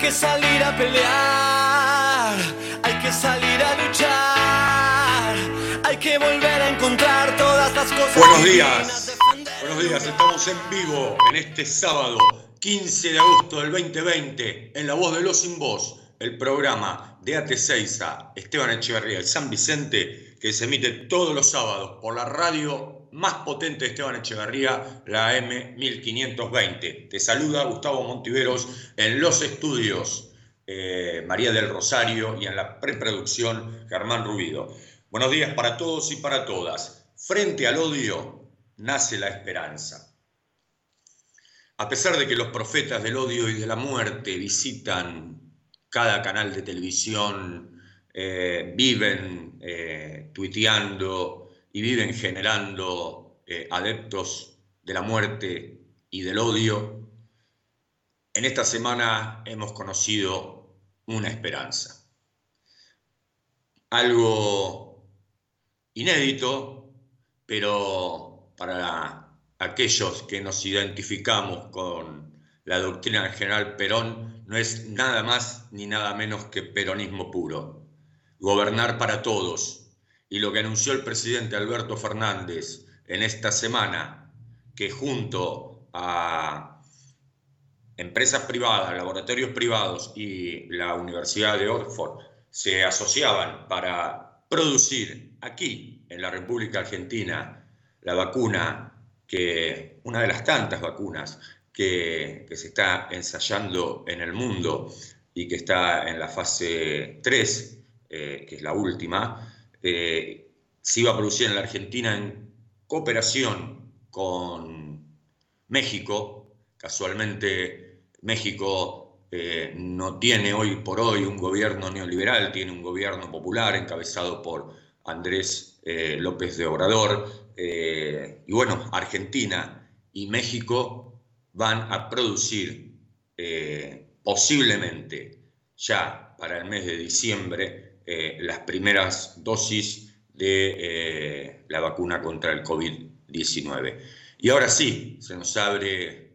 que salir a pelear, hay que salir a luchar, hay que volver a encontrar todas las cosas. Buenos días, buenos días, estamos en vivo en este sábado 15 de agosto del 2020 en La Voz de los Sin Voz, el programa de AT6A, Esteban Echeverría, el San Vicente, que se emite todos los sábados por la radio más potente de Esteban Echeverría, la M1520. Te saluda Gustavo Montiveros en los estudios, eh, María del Rosario y en la preproducción Germán Rubido. Buenos días para todos y para todas. Frente al odio nace la esperanza. A pesar de que los profetas del odio y de la muerte visitan cada canal de televisión, eh, viven eh, tuiteando, y viven generando eh, adeptos de la muerte y del odio, en esta semana hemos conocido una esperanza. Algo inédito, pero para aquellos que nos identificamos con la doctrina del general Perón, no es nada más ni nada menos que peronismo puro. Gobernar para todos, y lo que anunció el presidente Alberto Fernández en esta semana, que junto a empresas privadas, laboratorios privados y la Universidad de Oxford se asociaban para producir aquí, en la República Argentina, la vacuna que, una de las tantas vacunas que, se está ensayando en el mundo y que está en la fase 3, eh, que es la última, eh, se iba a producir en la Argentina en cooperación con México. Casualmente México eh, no tiene hoy por hoy un gobierno neoliberal, tiene un gobierno popular encabezado por Andrés eh, López de Obrador. y bueno, Argentina y México van a producir posiblemente ya para el mes de diciembre eh, las primeras dosis de eh, la vacuna contra el COVID-19. Y ahora sí, se nos abre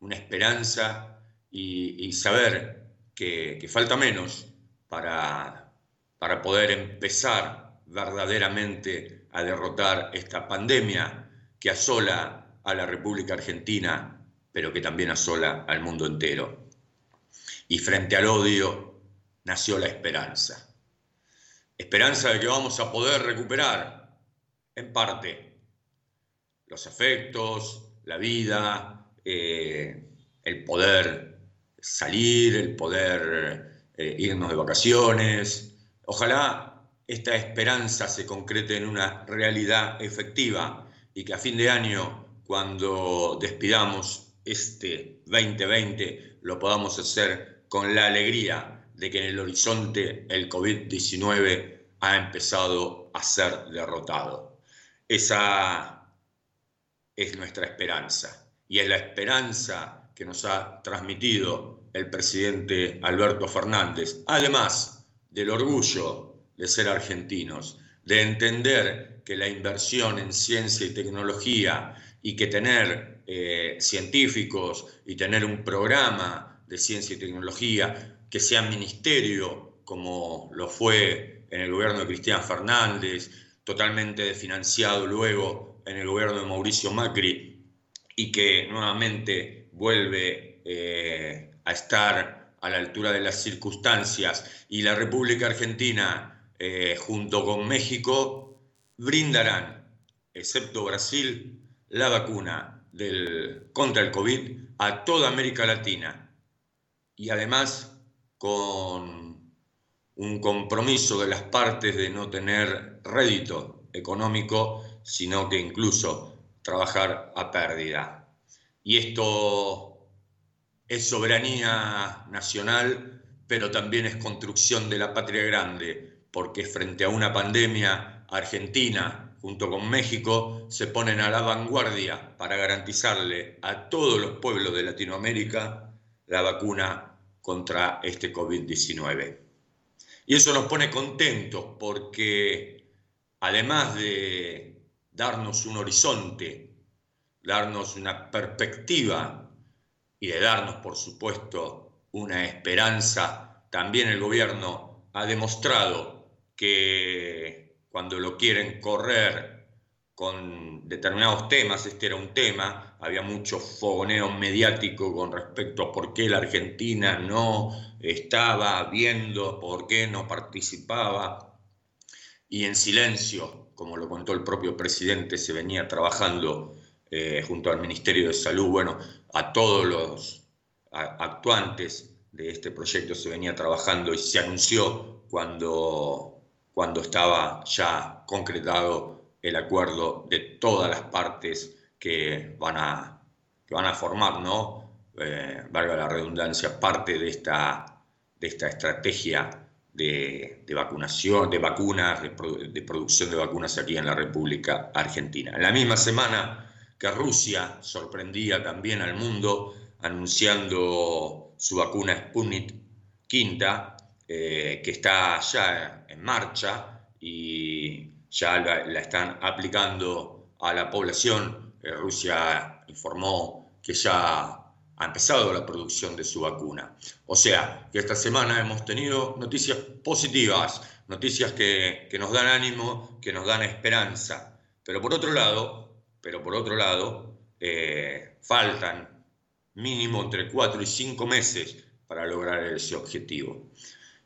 una esperanza y, saber que, falta menos para, para poder empezar verdaderamente a derrotar esta pandemia que asola a la República Argentina, pero que también asola al mundo entero. Y frente al odio nació la esperanza esperanza de que vamos a poder recuperar, en parte, los afectos, la vida, eh, el poder salir, el poder eh, irnos de vacaciones. Ojalá esta esperanza se concrete en una realidad efectiva y que a fin de año, cuando despidamos este 2020, lo podamos hacer con la alegría de que en el horizonte el COVID-19 ha empezado a ser derrotado. Esa es nuestra esperanza y es la esperanza que nos ha transmitido el presidente Alberto Fernández, además del orgullo de ser argentinos, de entender que la inversión en ciencia y tecnología y que tener eh, científicos y tener un programa de ciencia y tecnología que sea ministerio, como lo fue en el gobierno de Cristian Fernández, totalmente desfinanciado luego en el gobierno de Mauricio Macri, y que nuevamente vuelve eh, a estar a la altura de las circunstancias, y la República Argentina, eh, junto con México, brindarán, excepto Brasil, la vacuna contra el COVID a toda América Latina. Y además con un compromiso de las partes de no tener rédito económico, sino que incluso trabajar a pérdida. Y esto es soberanía nacional, pero también es construcción de la patria grande, porque frente a una pandemia, Argentina, junto con México, se ponen a la vanguardia para garantizarle a todos los pueblos de Latinoamérica la vacuna contra este COVID-19. Y eso nos pone contentos porque además de darnos un horizonte, darnos una perspectiva y de darnos, por supuesto, una esperanza. También el gobierno ha demostrado que cuando lo quieren correr con determinados temas, este era un tema, había mucho fogoneo mediático con respecto a por qué la Argentina no estaba viendo, por qué no participaba, y en silencio, como lo contó el propio presidente, se venía trabajando eh, junto al Ministerio de Salud, bueno, a todos los actuantes de este proyecto se venía trabajando y se anunció cuando, cuando estaba ya concretado el acuerdo de todas las partes que van a, van a formar, ¿no? Eh, valga la redundancia, parte de esta, de esta estrategia de, vacunación, de vacunas, de, producción de vacunas aquí en la República Argentina. En la misma semana que Rusia sorprendía también al mundo anunciando su vacuna Sputnik V, eh, que está ya en marcha y ya la, están aplicando a la población. Eh, Rusia informó que ya ha empezado la producción de su vacuna. O sea, que esta semana hemos tenido noticias positivas, noticias que, nos dan ánimo, que nos dan esperanza. Pero por otro lado, pero por otro lado, eh, faltan mínimo entre cuatro y cinco meses para lograr ese objetivo.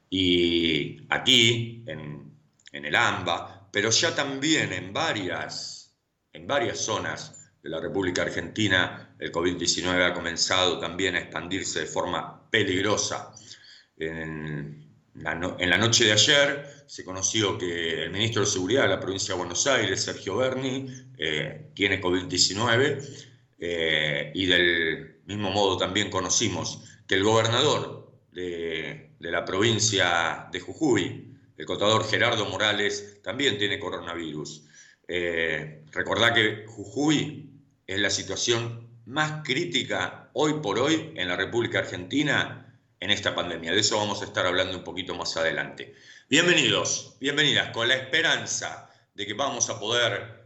Y aquí, en, en el AMBA, pero ya también en varias, en varias zonas de la República Argentina el COVID-19 ha comenzado también a expandirse de forma peligrosa. En la, noche de ayer se conoció que el ministro de Seguridad de la provincia de Buenos Aires, Sergio Berni, eh, tiene COVID-19 eh, y del mismo modo también conocimos que el gobernador de, la provincia de Jujuy, el contador Gerardo Morales también tiene coronavirus. Eh, recordá que Jujuy es la situación más crítica hoy por hoy en la República Argentina en esta pandemia. De eso vamos a estar hablando un poquito más adelante. Bienvenidos, bienvenidas, con la esperanza de que vamos a poder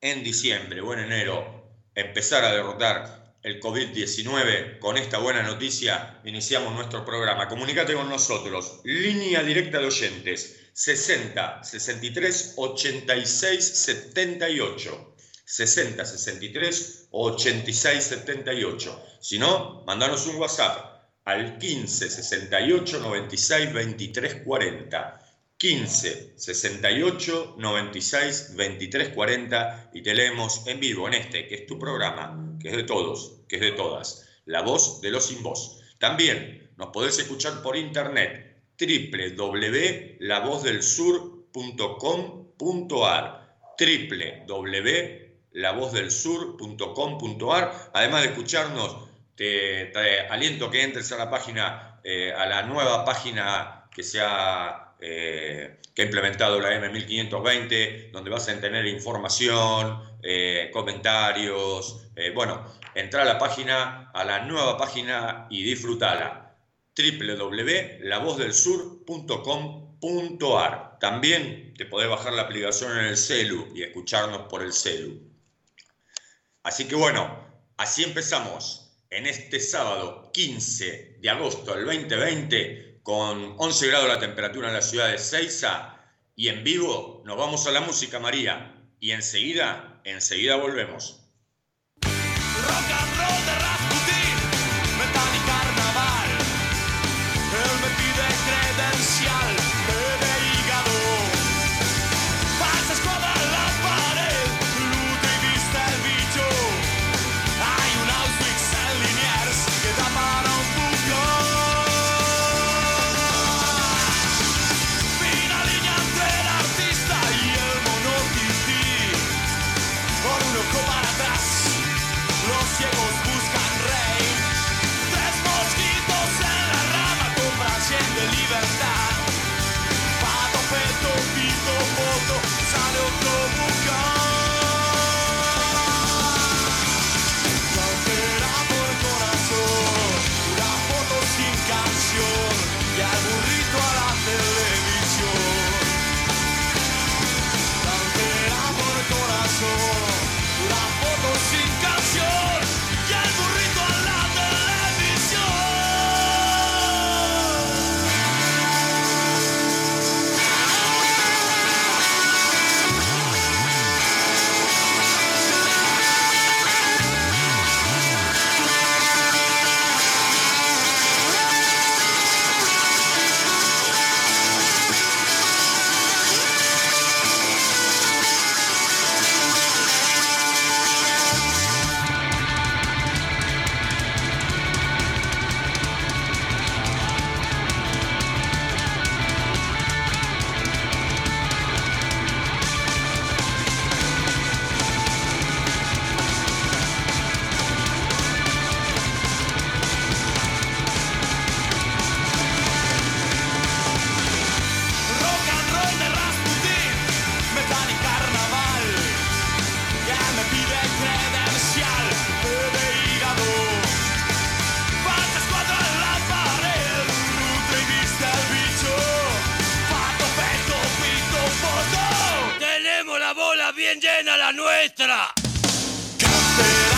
en diciembre o en enero empezar a derrotar el COVID-19, con esta buena noticia iniciamos nuestro programa. Comunícate con nosotros. Línea directa de oyentes 60 63 86 78. 60 63 86 78. Si no, mandanos un WhatsApp al 15 68 96 23 40. 15 68 96 23 40 y te leemos en vivo en este, que es tu programa, que es de todos, que es de todas, La Voz de los Sin Voz. También nos podés escuchar por internet www.lavozdelsur.com.ar www.lavozdelsur.com.ar Además de escucharnos, te, aliento que entres a la página, eh, a la nueva página que se ha eh, que implementado la M1520, donde vas a tener información, eh, comentarios. Bueno, entra a la página, a la nueva página y disfrútala www.lavozdelsur.com.ar. También te podés bajar la aplicación en el celu y escucharnos por el celu. Así que bueno, así empezamos en este sábado 15 de agosto del 2020 con 11 grados la temperatura en la ciudad de Ceiza y en vivo nos vamos a la música María y enseguida, enseguida volvemos. la nuestra. Cantera.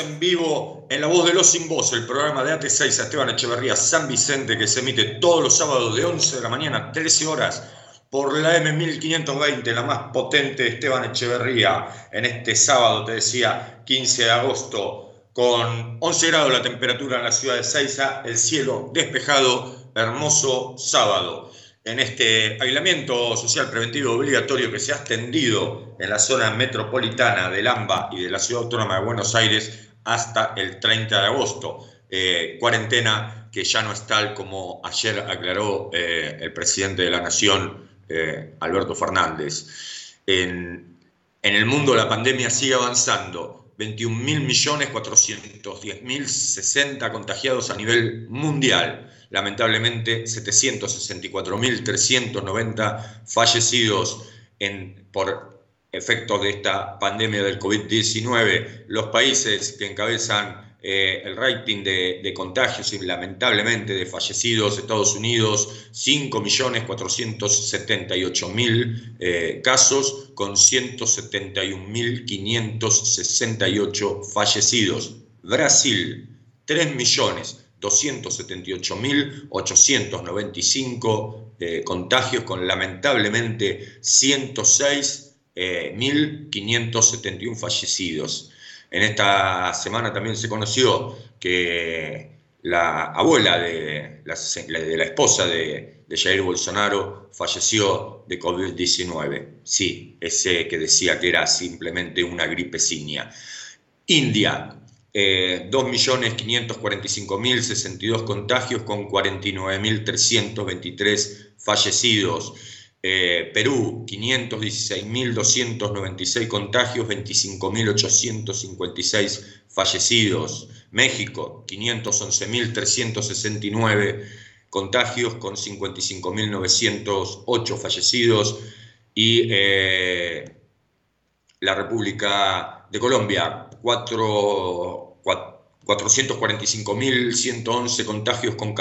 en vivo en La Voz de los Sin Voz, el programa de AT6 a Esteban Echeverría San Vicente que se emite todos los sábados de 11 de la mañana a 13 horas por la M1520, la más potente de Esteban Echeverría, en este sábado, te decía, 15 de agosto, con 11 grados la temperatura en la ciudad de Seiza, el cielo despejado, hermoso sábado. En este aislamiento social preventivo obligatorio que se ha extendido en la zona metropolitana del AMBA y de la Ciudad Autónoma de Buenos Aires hasta el 30 de agosto. Eh, cuarentena que ya no es tal como ayer aclaró eh, el presidente de la Nación, eh, Alberto Fernández. En, en el mundo la pandemia sigue avanzando. 21.410.060 contagiados a nivel mundial lamentablemente 764.390 fallecidos en, por efecto de esta pandemia del COVID-19. Los países que encabezan eh, el rating de, contagios y lamentablemente de fallecidos, Estados Unidos, 5.478.000 eh, casos con 171.568 fallecidos. Brasil, 3.278.895 eh, contagios con lamentablemente 106.571 fallecidos. En esta semana también se conoció que la abuela de la, esposa de, Jair Bolsonaro falleció de COVID-19. Sí, ese que decía que era simplemente una gripecinia. India, eh, 2.545.062 contagios con 49.323 fallecidos. Eh, Perú, 516.296 contagios, 25.856 fallecidos. México, 511.369 contagios con 55.908 fallecidos. Y eh, la República de Colombia, 445.111 contagios con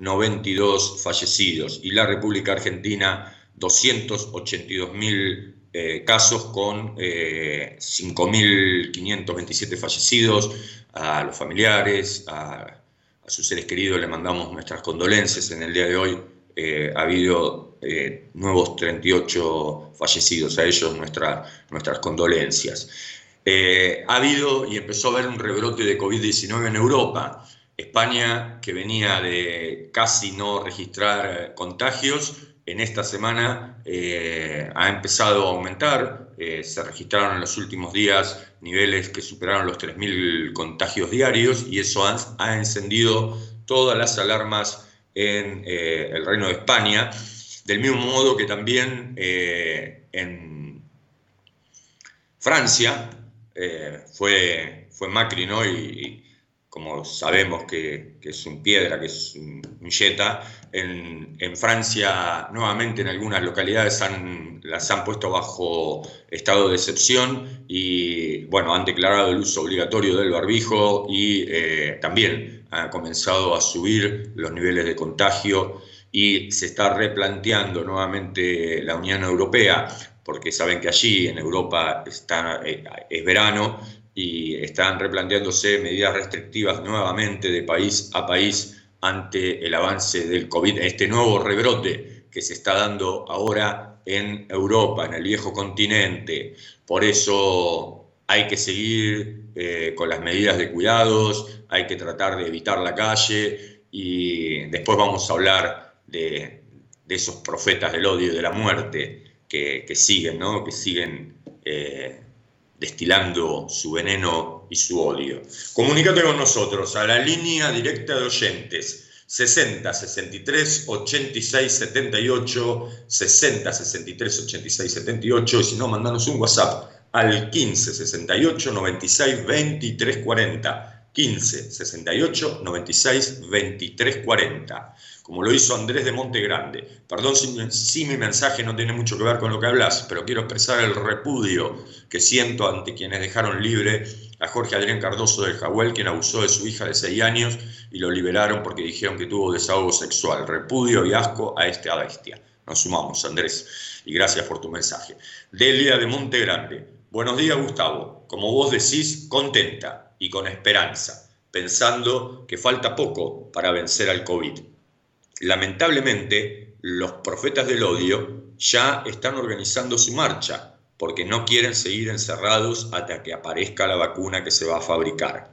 14.492 fallecidos. Y la República Argentina, 282.000 eh, casos con 5.527 eh, fallecidos. A los familiares, a, a, sus seres queridos le mandamos nuestras condolencias en el día de hoy. Eh, ha habido nuevos 38 fallecidos, a ellos nuestras condolencias. ha habido y empezó a haber un rebrote de COVID-19 en Europa. España, que venía de casi no registrar contagios, en esta semana eh, ha empezado a aumentar. Eh, se registraron en los últimos días niveles que superaron los 3.000 contagios diarios y eso ha, encendido todas las alarmas en eh, el Reino de España, del mismo modo que también en Francia fue, fue Macri, y como sabemos que, es un piedra, que es un, yeta, en, Francia nuevamente en algunas localidades las han puesto bajo estado de excepción y bueno, han declarado el uso obligatorio del barbijo y eh, también ha comenzado a subir los niveles de contagio y se está replanteando nuevamente la Unión Europea porque saben que allí en Europa está, eh, es verano y están replanteándose medidas restrictivas nuevamente de país a país ante el avance del COVID, este nuevo rebrote que se está dando ahora en Europa, en el viejo continente. Por eso hay que seguir eh, con las medidas de cuidados, hay que tratar de evitar la calle y después vamos a hablar de, esos profetas del odio y de la muerte que, siguen, ¿no? que siguen eh, destilando su veneno y su odio. Comunícate con nosotros a la línea directa de oyentes 60 63 86 78 60 63 86 78 y si no mandanos un WhatsApp al 15 68 96 23 40 15 68 96 23 40 como lo hizo Andrés de Monte Grande. Perdón si, mi mensaje no tiene mucho que ver con lo que hablas, pero quiero expresar el repudio que siento ante quienes dejaron libre a Jorge Adrián Cardoso del Jahuel, quien abusó de su hija de 6 años y lo liberaron porque dijeron que tuvo desahogo sexual. Repudio y asco a esta bestia. Nos sumamos, Andrés, y gracias por tu mensaje. Delia de Monte Grande. Buenos días, Gustavo. Como vos decís, contenta y con esperanza, pensando que falta poco para vencer al COVID lamentablemente, los profetas del odio ya están organizando su marcha porque no quieren seguir encerrados hasta que aparezca la vacuna que se va a fabricar.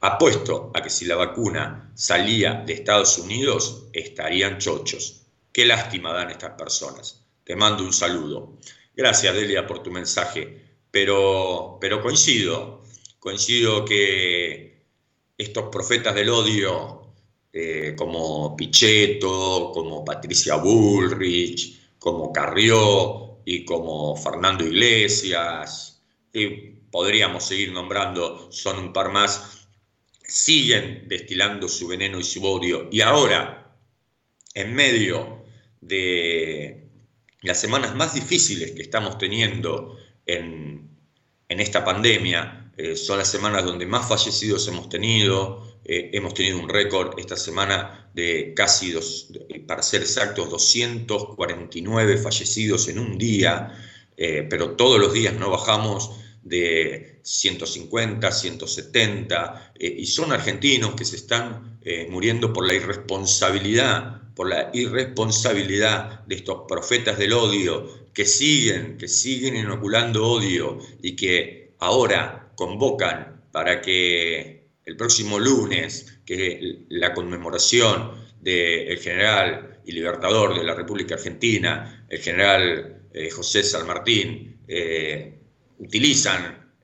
Apuesto a que si la vacuna salía de Estados Unidos, estarían chochos. Qué lástima dan estas personas. Te mando un saludo. Gracias, Delia, por tu mensaje. Pero, pero coincido, coincido que estos profetas del odio eh, como Pichetto, como Patricia Bullrich, como Carrió y como Fernando Iglesias, y podríamos seguir nombrando, son un par más, siguen destilando su veneno y su odio. Y ahora, en medio de las semanas más difíciles que estamos teniendo en, esta pandemia, eh, son las semanas donde más fallecidos hemos tenido, eh, hemos tenido un récord esta semana de casi, dos, para ser exactos, 249 fallecidos en un día, eh, pero todos los días no bajamos de 150, 170, eh, y son argentinos que se están eh, muriendo por la irresponsabilidad, por la irresponsabilidad de estos profetas del odio que siguen, que siguen inoculando odio y que ahora convocan para que el próximo lunes, que la conmemoración del general y libertador de la República Argentina, el general eh, José San Martín, utilizan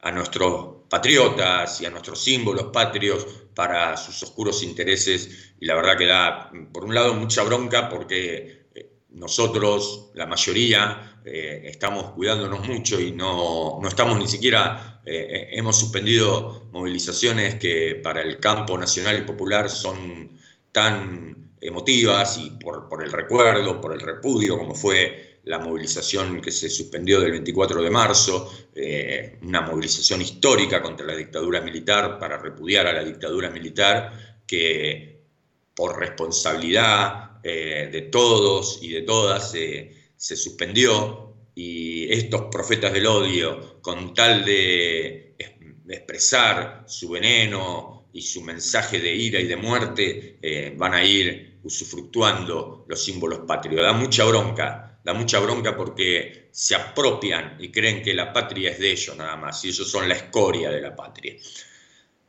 a nuestros patriotas y a nuestros símbolos patrios para sus oscuros intereses. Y la verdad que da, por un lado, mucha bronca porque eh, nosotros, la mayoría, eh, estamos cuidándonos mucho y no, estamos ni siquiera, eh, hemos suspendido movilizaciones que para el campo nacional y popular son tan emotivas y por, por el recuerdo, por el repudio, como fue la movilización que se suspendió del 24 de marzo, eh, una movilización histórica contra la dictadura militar para repudiar a la dictadura militar que por responsabilidad de todos y de todas se suspendió y estos profetas del odio, con tal de, expresar su veneno y su mensaje de ira y de muerte, eh, van a ir usufructuando los símbolos patrios. Da mucha bronca da mucha bronca porque se apropian y creen que la patria es de ellos nada más, y ellos son la escoria de la patria.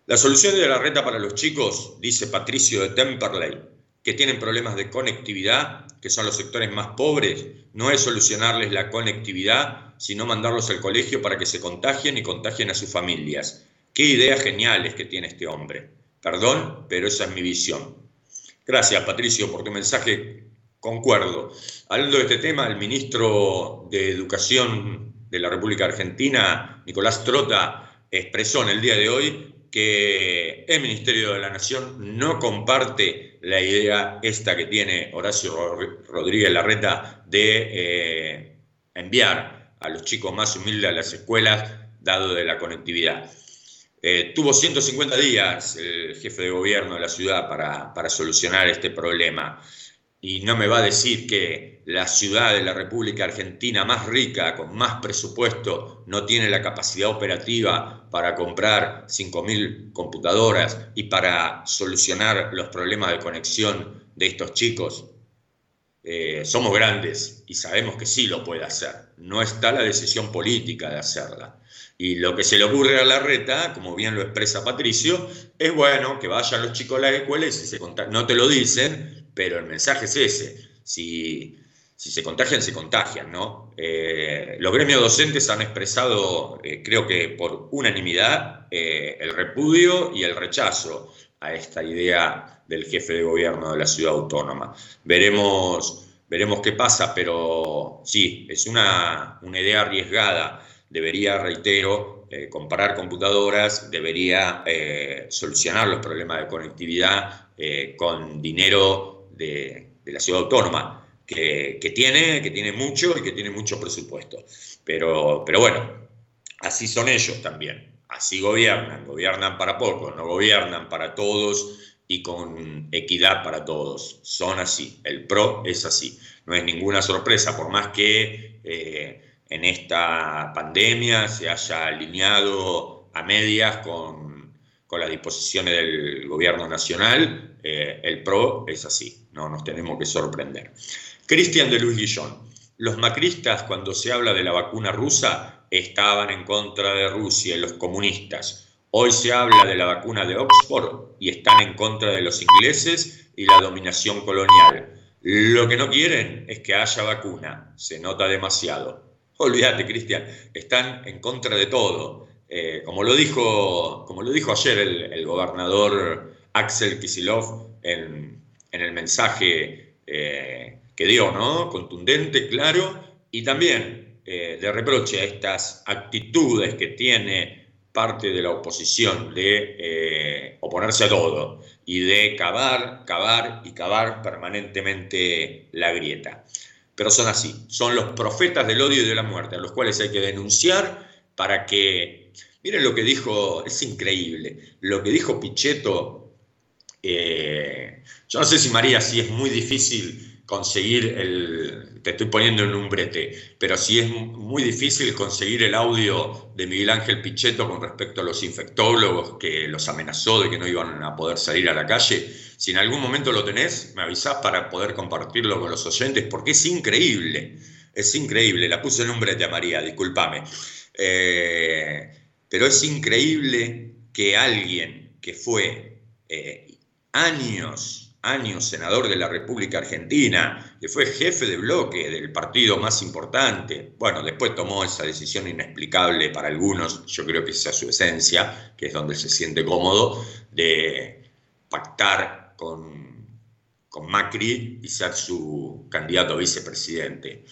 La solución de la reta para los chicos, dice Patricio de Temperley, que tienen problemas de conectividad, que son los sectores más pobres, no es solucionarles la conectividad, sino mandarlos al colegio para que se contagien y contagien a sus familias. Qué ideas geniales que tiene este hombre. Perdón, pero esa es mi visión. Gracias, Patricio, por tu mensaje Concuerdo. Hablando de este tema, el ministro de Educación de la República Argentina, Nicolás Trota, expresó en el día de hoy que el Ministerio de la Nación no comparte la idea esta que tiene Horacio Rodríguez Larreta de eh, enviar a los chicos más humildes a las escuelas, dado de la conectividad. Eh, tuvo 150 días el jefe de gobierno de la ciudad para, para solucionar este problema y no me va a decir que la ciudad de la República Argentina más rica, con más presupuesto, no tiene la capacidad operativa para comprar 5.000 computadoras y para solucionar los problemas de conexión de estos chicos. Eh, somos grandes y sabemos que sí lo puede hacer. No está la decisión política de hacerla. Y lo que se le ocurre a la reta, como bien lo expresa Patricio, es bueno que vayan los chicos a la escuela y si se no te lo dicen, pero el mensaje es ese. Si, se contagian, se contagian, ¿no? Eh, los gremios docentes han expresado, eh, creo que por unanimidad, eh, el repudio y el rechazo a esta idea del jefe de gobierno de la ciudad autónoma. Veremos, veremos qué pasa, pero sí, es una, una idea arriesgada debería, reitero, eh, comprar computadoras, debería eh, solucionar los problemas de conectividad eh, con dinero de, la ciudad autónoma, que, tiene, que tiene mucho y que tiene mucho presupuesto. Pero, pero bueno, así son ellos también, así gobiernan, gobiernan para pocos, no gobiernan para todos y con equidad para todos. Son así, el PRO es así, no es ninguna sorpresa, por más que en esta pandemia se haya alineado a medias con, las disposiciones del gobierno nacional, eh, el PRO es así, no nos tenemos que sorprender. Cristian de Luis Guillón, los macristas cuando se habla de la vacuna rusa estaban en contra de Rusia y los comunistas. Hoy se habla de la vacuna de Oxford y están en contra de los ingleses y la dominación colonial. Lo que no quieren es que haya vacuna, se nota demasiado. Olvídate, Cristian, están en contra de todo. Eh, como, lo dijo, como lo dijo ayer el, gobernador Axel Kisilov en, el mensaje eh, que dio, ¿no? Contundente, claro, y también eh, de reproche a estas actitudes que tiene parte de la oposición de oponerse a todo y de cavar, cavar y cavar permanentemente la grieta pero son así, son los profetas del odio y de la muerte, a los cuales hay que denunciar para que, miren lo que dijo, es increíble, lo que dijo Pichetto, eh, yo no sé si María, si es muy difícil conseguir el, te estoy poniendo en un brete, pero si es muy difícil conseguir el audio de Miguel Ángel Pichetto con respecto a los infectólogos que los amenazó de que no iban a poder salir a la calle. Si en algún momento lo tenés, me avisás para poder compartirlo con los oyentes, porque es increíble, es increíble. La puse en un brete a María, discúlpame. Eh, pero es increíble que alguien que fue eh, años años senador de la República Argentina, que fue jefe de bloque del partido más importante. Bueno, después tomó esa decisión inexplicable para algunos, yo creo que esa es su esencia, que es donde se siente cómodo, de pactar con, con Macri y ser su candidato a vicepresidente.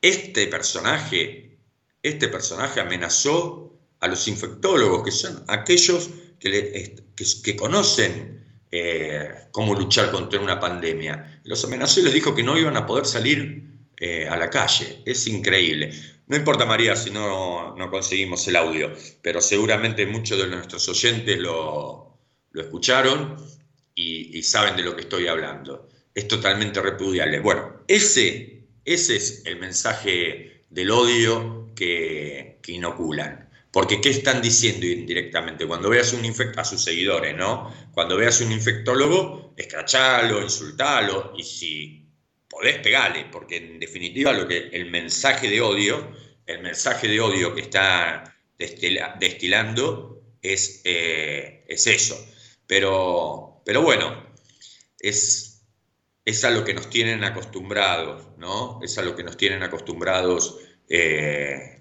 Este personaje, este personaje amenazó a los infectólogos, que son aquellos que, que conocen eh, cómo luchar contra una pandemia. Los amenazó y les dijo que no iban a poder salir eh, a la calle. Es increíble. No importa, María, si no, no conseguimos el audio, pero seguramente muchos de nuestros oyentes lo, lo escucharon y, saben de lo que estoy hablando. Es totalmente repudiable. Bueno, ese, ese es el mensaje del odio que, que inoculan. Porque ¿qué están diciendo indirectamente? Cuando veas un infectólogo, a sus seguidores, ¿no? Cuando veas un infectólogo, escrachalo, insultalo, y si podés, pegale, porque en definitiva lo que el mensaje de odio, el mensaje de odio que está destilando es, eh, es eso. Pero, pero bueno, es, es a lo que nos tienen acostumbrados, ¿no? Es a lo que nos tienen acostumbrados. Eh,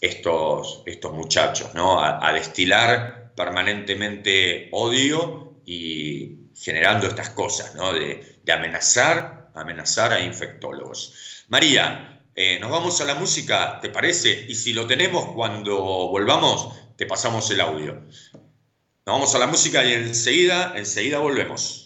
estos, estos muchachos, ¿no? A, destilar permanentemente odio y generando estas cosas, ¿no? De, amenazar, amenazar a infectólogos. María, eh, nos vamos a la música, ¿te parece? Y si lo tenemos cuando volvamos, te pasamos el audio. Nos vamos a la música y enseguida, enseguida volvemos.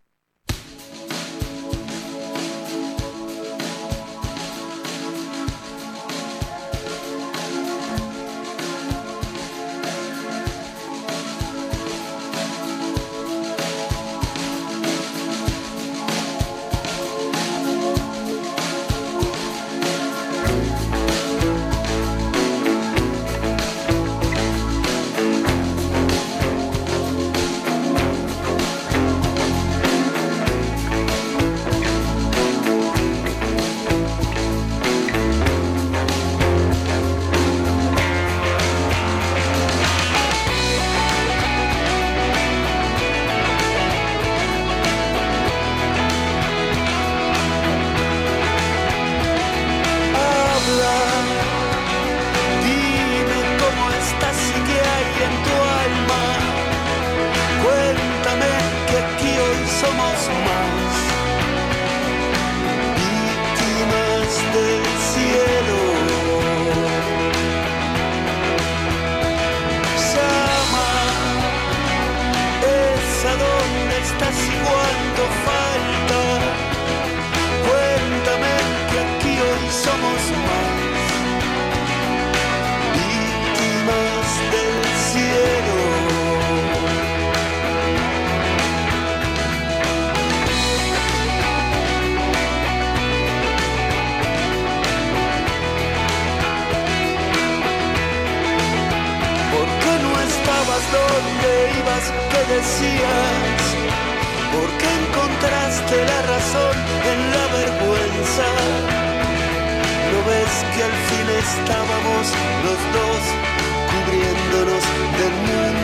dónde ibas, qué decías, Por qué encontraste la razón en la vergüenza. ¿No ves que al fin estábamos los dos cubriéndonos del mundo?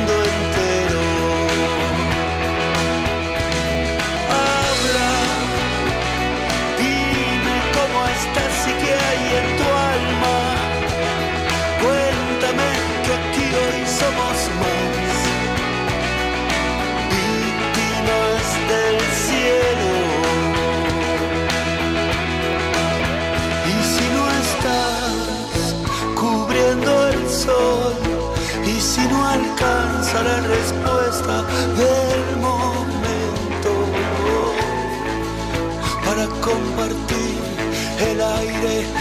la respuesta del momento. Para compartir el aire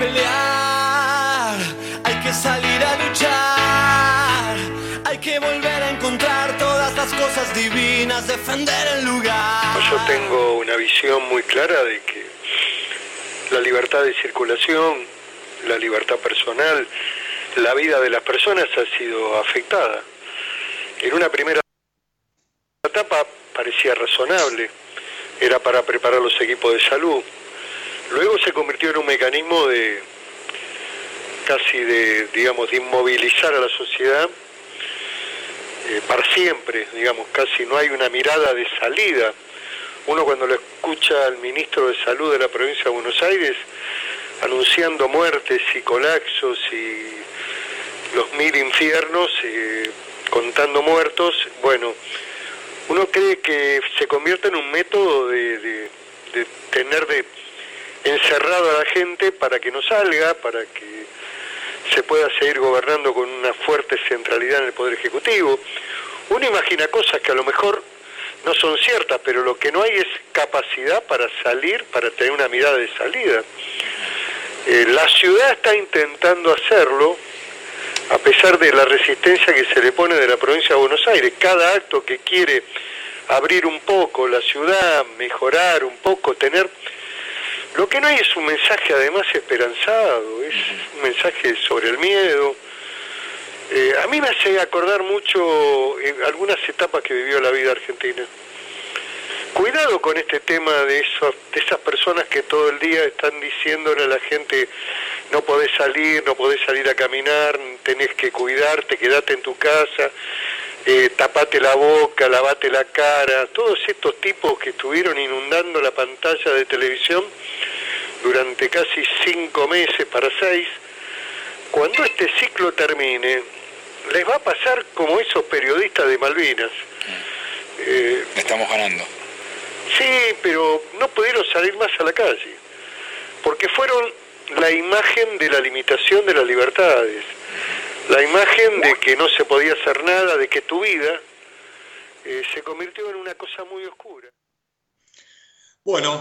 pelear, hay que salir a luchar, hay que volver a encontrar todas las cosas divinas, defender el lugar. Yo tengo una visión muy clara de que la libertad de circulación, la libertad personal, la vida de las personas ha sido afectada. En una primera etapa parecía razonable, era para preparar los equipos de salud. Luego se convirtió en un mecanismo de casi de, digamos, de inmovilizar a la sociedad eh, para siempre, digamos, casi no hay una mirada de salida. Uno cuando lo escucha al ministro de Salud de la provincia de Buenos Aires anunciando muertes y colapsos y los mil infiernos, eh, contando muertos, bueno, uno cree que se convierte en un método de, tener de encerrado a la gente para que no salga, para que se pueda seguir gobernando con una fuerte centralidad en el Poder Ejecutivo. Uno imagina cosas que a lo mejor no son ciertas, pero lo que no hay es capacidad para salir, para tener una mirada de salida. Eh, la ciudad está intentando hacerlo, a pesar de la resistencia que se le pone de la provincia de Buenos Aires. Cada acto que quiere abrir un poco la ciudad, mejorar un poco, tener... Lo que no hay es un mensaje además esperanzado, es un mensaje sobre el miedo. Eh, a mí me hace acordar mucho en eh, algunas etapas que vivió la vida argentina. Cuidado con este tema de, esos, de esas personas que todo el día están diciéndole a la gente no podés salir, no podés salir a caminar, tenés que cuidarte, quedate en tu casa, eh, tapate la boca, lavate la cara, todos estos tipos que estuvieron inundando la pantalla de televisión durante casi cinco meses para seis, cuando este ciclo termine, les va a pasar como esos periodistas de Malvinas. Eh, Estamos ganando. Sí, pero no pudieron salir más a la calle, porque fueron la imagen de la limitación de las libertades, la imagen de que no se podía hacer nada, de que tu vida eh, se convirtió en una cosa muy oscura. Bueno,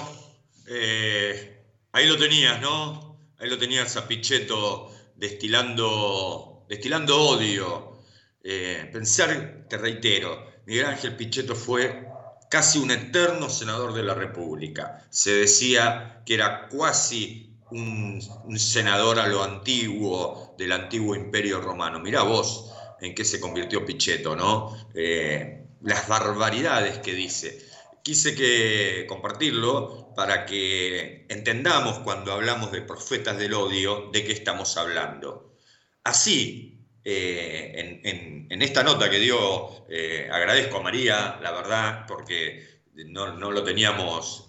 eh, ahí lo tenías, ¿no? Ahí lo tenías a Pichetto destilando, destilando odio. Eh, pensar, te reitero, Miguel Ángel Pichetto fue casi un eterno senador de la República. Se decía que era cuasi un, senador a lo antiguo, del antiguo imperio romano. Mirá vos en qué se convirtió Pichetto, ¿no? Eh, las barbaridades que dice. Quise que compartirlo para que entendamos cuando hablamos de profetas del odio de qué estamos hablando. Así, eh, en, esta nota que dio, eh, agradezco a María, la verdad, porque no, lo teníamos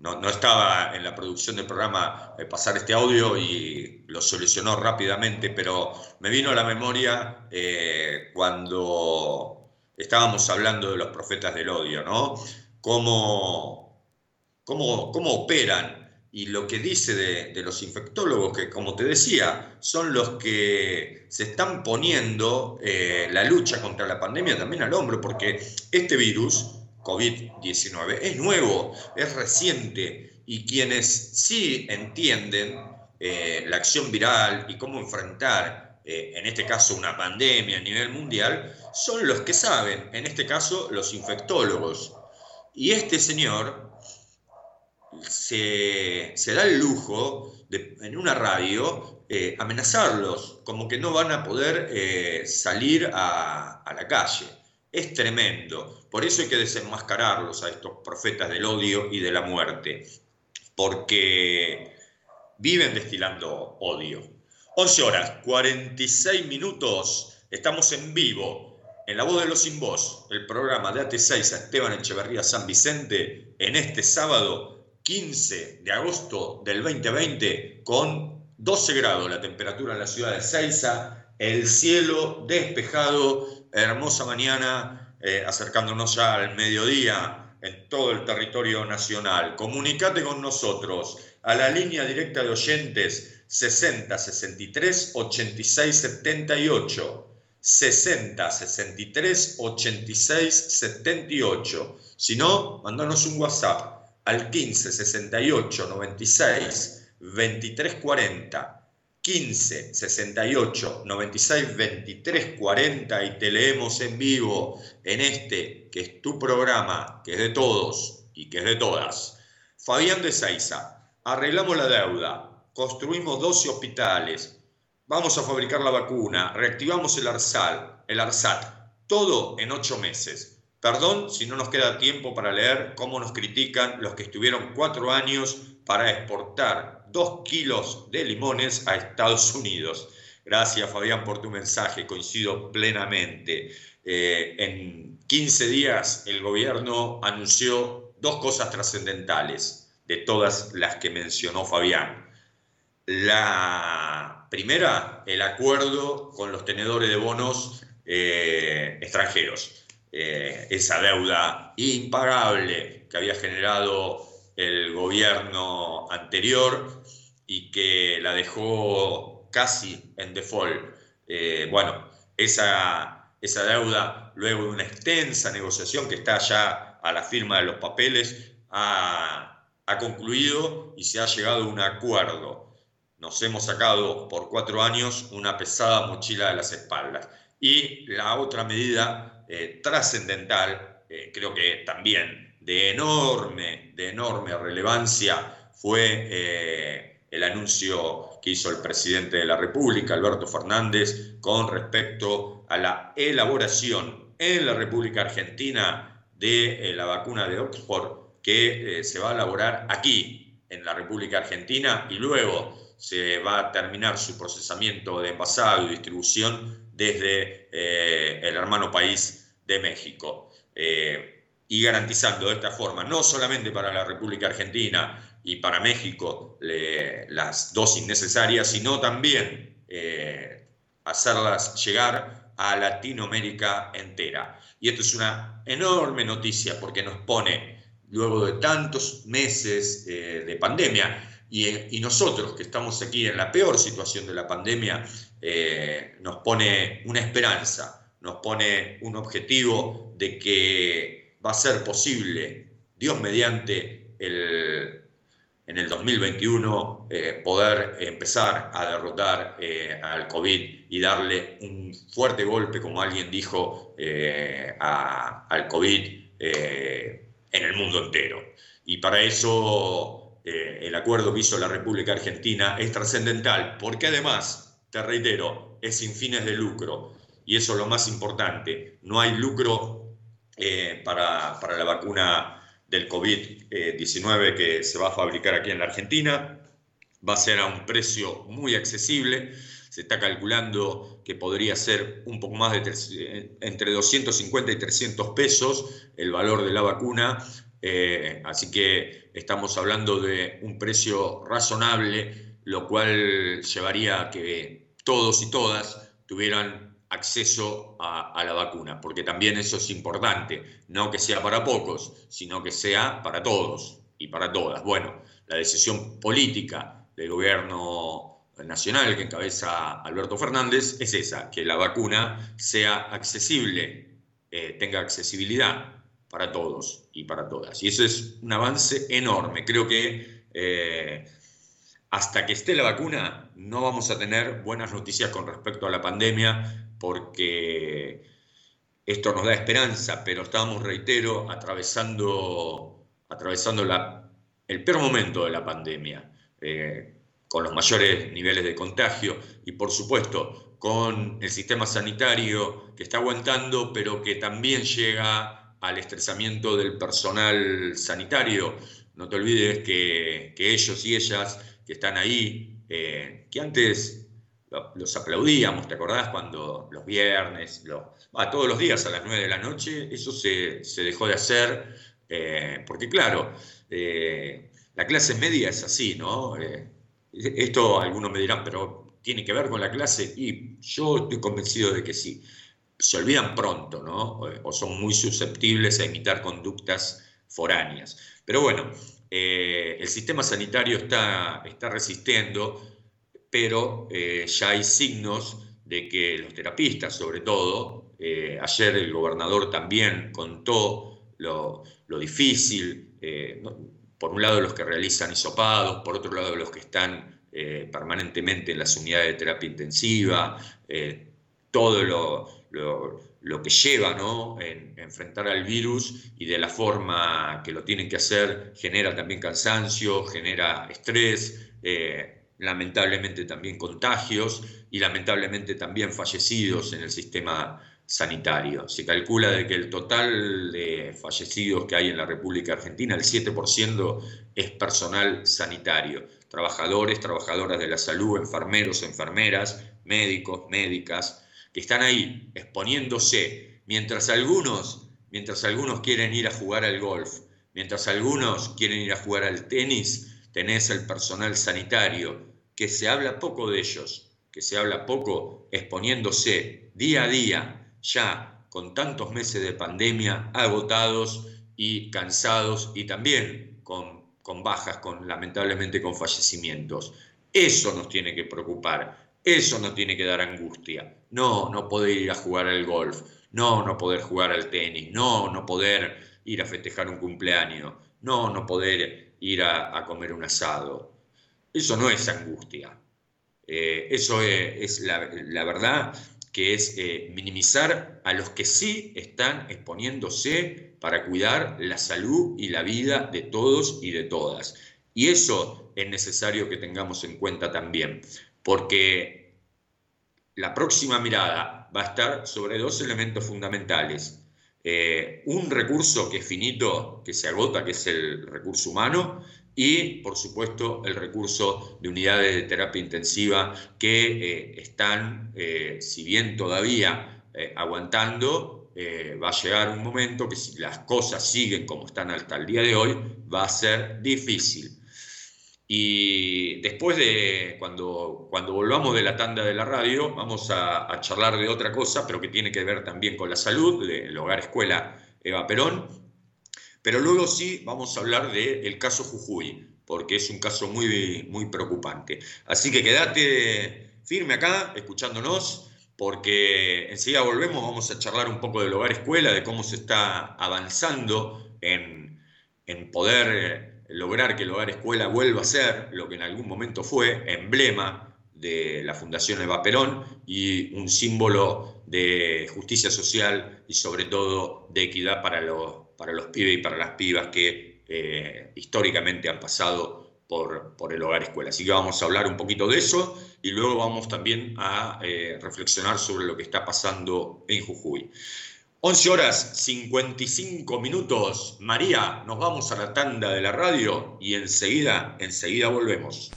no, estaba en la producción del programa eh, pasar este audio y lo solucionó rápidamente, pero me vino a la memoria eh, cuando estábamos hablando de los profetas del odio, ¿no? Cómo, cómo, cómo operan y lo que dice de, los infectólogos, que como te decía, son los que se están poniendo eh, la lucha contra la pandemia también al hombro, porque este virus COVID-19. Es nuevo, es reciente y quienes sí entienden eh, la acción viral y cómo enfrentar, eh, en este caso, una pandemia a nivel mundial, son los que saben, en este caso, los infectólogos. Y este señor se, da el lujo de, en una radio, eh, amenazarlos, como que no van a poder salir a la calle. Es tremendo. Por eso hay que desenmascararlos a estos profetas del odio y de la muerte, porque viven destilando odio. 11 horas, 46 minutos, estamos en vivo, en La Voz de los Sin Voz, el programa de AT6 a Esteban Echeverría San Vicente, en este sábado 15 de agosto del 2020, con 12 grados la temperatura en la ciudad de Seiza, el cielo despejado hermosa mañana, eh, acercándonos ya al mediodía en todo el territorio nacional. Comunicate con nosotros a la línea directa de oyentes 60 63 86 78. 60 63 86 78. Si no, mandanos un WhatsApp al 15 68 96 2340 15 68 96 23 40 y te leemos en vivo en este que es tu programa, que es de todos y que es de todas. Fabián de Saiza, arreglamos la deuda, construimos 12 hospitales, vamos a fabricar la vacuna, reactivamos el ARSAL, el ARSAT, todo en 8 meses. Perdón si no nos queda tiempo para leer cómo nos critican los que estuvieron cuatro años para exportar dos kilos de limones a Estados Unidos. Gracias Fabián por tu mensaje, coincido plenamente. Eh, en 15 días el gobierno anunció dos cosas trascendentales de todas las que mencionó Fabián. La primera, el acuerdo con los tenedores de bonos eh, extranjeros. Eh, esa deuda impagable que había generado el gobierno anterior y que la dejó casi en default. Eh, bueno, esa, esa deuda, luego de una extensa negociación que está ya a la firma de los papeles, ha, ha concluido y se ha llegado a un acuerdo. Nos hemos sacado por cuatro años una pesada mochila de las espaldas. Y la otra medida eh, trascendental, eh, creo que también de enorme, de enorme relevancia fue eh, el anuncio que hizo el presidente de la República, Alberto Fernández, con respecto a la elaboración en la República Argentina de eh, la vacuna de Oxford que eh, se va a elaborar aquí, en la República Argentina, y luego se va a terminar su procesamiento de envasado y distribución desde el hermano país de México y garantizando de esta forma, no solamente para la República Argentina y para México las dosis necesarias, sino también eh, hacerlas llegar a Latinoamérica entera. Y esto es una enorme noticia porque nos pone, luego de tantos meses eh, de pandemia, y, nosotros que estamos aquí en la peor situación de la pandemia, eh, nos pone una esperanza, nos pone un objetivo de que va a ser posible, Dios mediante, el, en el 2021 eh, poder empezar a derrotar eh, al COVID y darle un fuerte golpe, como alguien dijo, eh, al COVID en el mundo entero. Y para eso el acuerdo que hizo la República Argentina es trascendental, porque además, te reitero, es sin fines de lucro. Y eso es lo más importante. No hay lucro eh, para, la vacuna del COVID-19 que se va a fabricar aquí en la Argentina. Va a ser a un precio muy accesible. Se está calculando que podría ser un poco más de eh, entre 250 y 300 pesos el valor de la vacuna. Eh, así que estamos hablando de un precio razonable, lo cual llevaría a que todos y todas tuvieran acceso a, la vacuna, porque también eso es importante, no que sea para pocos, sino que sea para todos y para todas. Bueno, la decisión política del gobierno nacional que encabeza Alberto Fernández es esa, que la vacuna sea accesible, eh, tenga accesibilidad para todos y para todas. Y eso es un avance enorme. Creo que eh, hasta que esté la vacuna no vamos a tener buenas noticias con respecto a la pandemia porque esto nos da esperanza, pero estamos, reitero, atravesando, atravesando el peor momento de la pandemia, eh, con los mayores niveles de contagio y, por supuesto, con el sistema sanitario que está aguantando, pero que también llega al estresamiento del personal sanitario. No te olvides que, ellos y ellas que están ahí, eh, que antes los aplaudíamos, ¿te acordás? Cuando los viernes, todos los días a las 9 de la noche, eso se, dejó de hacer, eh, porque claro, eh, la clase media es así, ¿no? Esto algunos me dirán, pero tiene que ver con la clase, y yo estoy convencido de que sí. Se olvidan pronto, ¿no? O son muy susceptibles a imitar conductas foráneas. Pero bueno, el sistema sanitario está, está resistiendo pero eh, ya hay signos de que los terapistas, sobre todo, eh, ayer el gobernador también contó lo, difícil, eh, por un lado los que realizan hisopados, por otro lado los que están eh, permanentemente en las unidades de terapia intensiva, eh, todo lo, que lleva ¿no? en, enfrentar al virus y de la forma que lo tienen que hacer genera también cansancio, genera estrés, eh, lamentablemente también contagios y lamentablemente también fallecidos en el sistema sanitario. Se calcula de que el total de fallecidos que hay en la República Argentina, el 7% es personal sanitario, trabajadores, trabajadoras de la salud, enfermeros, enfermeras, médicos, médicas, que están ahí exponiéndose, mientras algunos, mientras algunos quieren ir a jugar al golf, mientras algunos quieren ir a jugar al tenis, tenés el personal sanitario, que se habla poco de ellos, que se habla poco exponiéndose día a día ya con tantos meses de pandemia agotados y cansados y también con, bajas, con, lamentablemente con fallecimientos. Eso nos tiene que preocupar, eso nos tiene que dar angustia. No, no poder ir a jugar al golf, no, no poder jugar al tenis, no, no poder ir a festejar un cumpleaños, no, no poder ir a, comer un asado. Eso no es angustia. Eh, eso es, la, la, verdad que es eh, minimizar a los que sí están exponiéndose para cuidar la salud y la vida de todos y de todas. Y eso es necesario que tengamos en cuenta también, porque la próxima mirada va a estar sobre dos elementos fundamentales. Eh, un recurso que es finito, que se agota, que es el recurso humano, y, por supuesto, el recurso de unidades de terapia intensiva que eh, están, eh, si bien todavía aguantando, va a llegar un momento que si las cosas siguen como están hasta el día de hoy, va a ser difícil. Y después de, cuando, cuando volvamos de la tanda de la radio, vamos a, charlar de otra cosa, pero que tiene que ver también con la salud, del hogar escuela Eva Perón, pero luego sí vamos a hablar del caso Jujuy, porque es un caso muy, muy preocupante. Así que quédate firme acá, escuchándonos, porque enseguida volvemos, vamos a charlar un poco del hogar escuela, de cómo se está avanzando en, en poder lograr que el hogar escuela vuelva a ser lo que en algún momento fue emblema de la Fundación Eva Perón y un símbolo de justicia social y sobre todo de equidad para los para los pibes y para las pibas que eh, históricamente han pasado por, por, el hogar escuela. Así que vamos a hablar un poquito de eso y luego vamos también a eh, reflexionar sobre lo que está pasando en Jujuy. 11 horas 55 minutos. María, nos vamos a la tanda de la radio y enseguida, enseguida volvemos.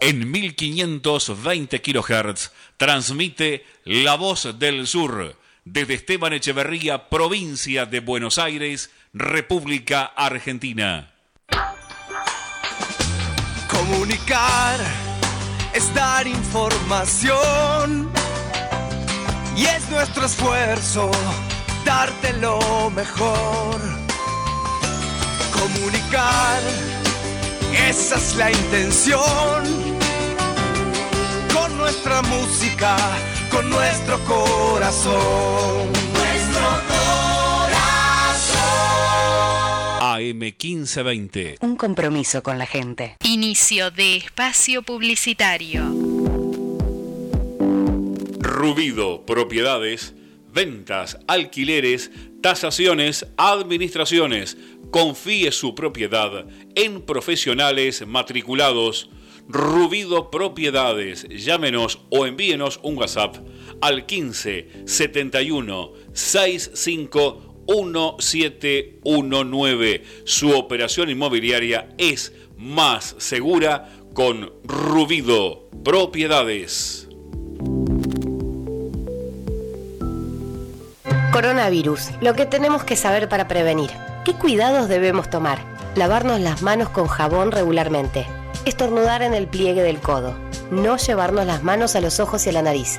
en 1520 kHz transmite La Voz del Sur desde Esteban Echeverría, provincia de Buenos Aires, República Argentina. Comunicar es dar información y es nuestro esfuerzo darte lo mejor. Comunicar, esa es la intención nuestra música, con nuestro corazón. AM1520. Un compromiso con la gente. Inicio de espacio publicitario. Rubido, propiedades, ventas, alquileres, tasaciones, administraciones. Confíe su propiedad en profesionales matriculados. Rubido Propiedades. Llámenos o envíenos un WhatsApp al 15 71 65 1719. Su operación inmobiliaria es más segura con Rubido Propiedades. Coronavirus. Lo que tenemos que saber para prevenir. ¿Qué cuidados debemos tomar? Lavarnos las manos con jabón regularmente Estornudar en el pliegue del codo. No llevarnos las manos a los ojos y a la nariz.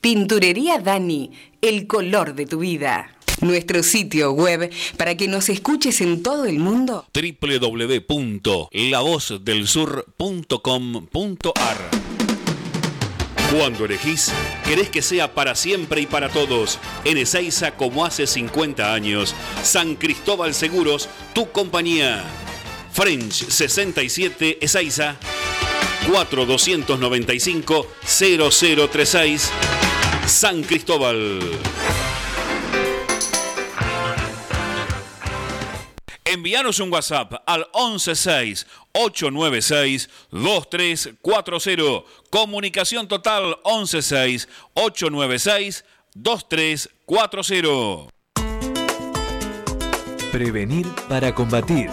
Pinturería Dani, el color de tu vida. Nuestro sitio web para que nos escuches en todo el mundo. www.lavozdelsur.com.ar Cuando elegís, querés que sea para siempre y para todos. En Ezeiza, como hace 50 años. San Cristóbal Seguros, tu compañía. French 67 Ezeiza. 4295 0036 San Cristóbal. Envíanos un WhatsApp al 116-896-2340. Comunicación total 116-896-2340. Prevenir para combatir.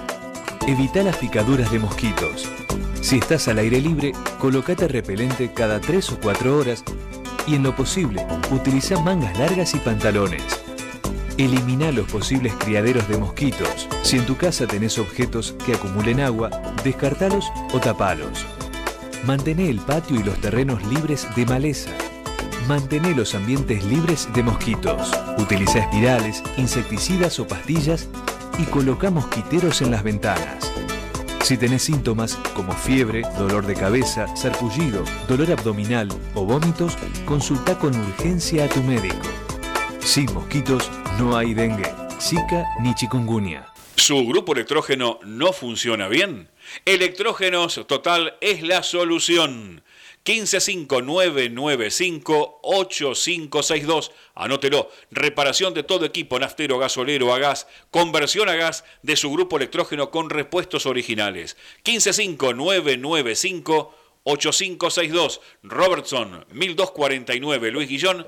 Evita las picaduras de mosquitos. Si estás al aire libre, colocate repelente cada 3 o 4 horas y en lo posible, utiliza mangas largas y pantalones. Elimina los posibles criaderos de mosquitos. Si en tu casa tenés objetos que acumulen agua, descartalos o tapalos. Mantené el patio y los terrenos libres de maleza. Mantené los ambientes libres de mosquitos. Utiliza espirales, insecticidas o pastillas y coloca mosquiteros en las ventanas. Si tenés síntomas como fiebre, dolor de cabeza, sarpullido, dolor abdominal o vómitos, consulta con urgencia a tu médico. Sin mosquitos no hay dengue, zika ni chikungunya. ¿Su grupo electrógeno no funciona bien? Electrógenos Total es la solución. 1559958562. Anótelo. Reparación de todo equipo naftero, gasolero a gas. Conversión a gas de su grupo electrógeno con repuestos originales. 1559958562. Robertson 1249 Luis Guillón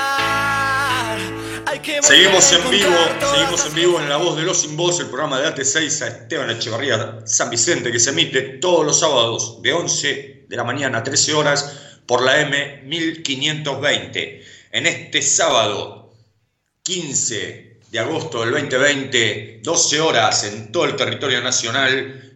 Seguimos en vivo, seguimos en vivo en La Voz de los Sin Voz, el programa de AT6 a Esteban Echevarría San Vicente, que se emite todos los sábados de 11 de la mañana a 13 horas por la M 1520. En este sábado, 15 de agosto del 2020, 12 horas en todo el territorio nacional,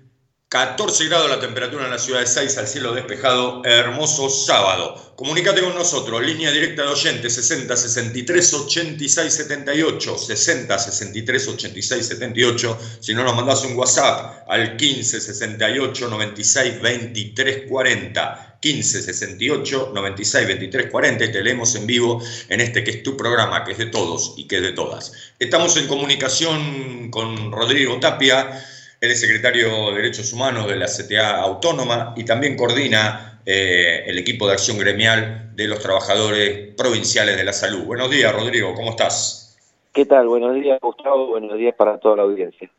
14 grados la temperatura en la ciudad de 6 al cielo despejado, hermoso sábado. Comunícate con nosotros, línea directa de oyentes 60 63 86 78, 60 63 86 78. Si no, nos mandás un WhatsApp al 15 68 96 23 40. 15 68 96 23 40 y te leemos en vivo en este que es tu programa, que es de todos y que es de todas. Estamos en comunicación con Rodrigo Tapia él es secretario de Derechos Humanos de la CTA Autónoma y también coordina eh, el equipo de acción gremial de los trabajadores provinciales de la salud. Buenos días, Rodrigo, ¿cómo estás? ¿Qué tal? Buenos días, Gustavo. Buenos días para toda la audiencia.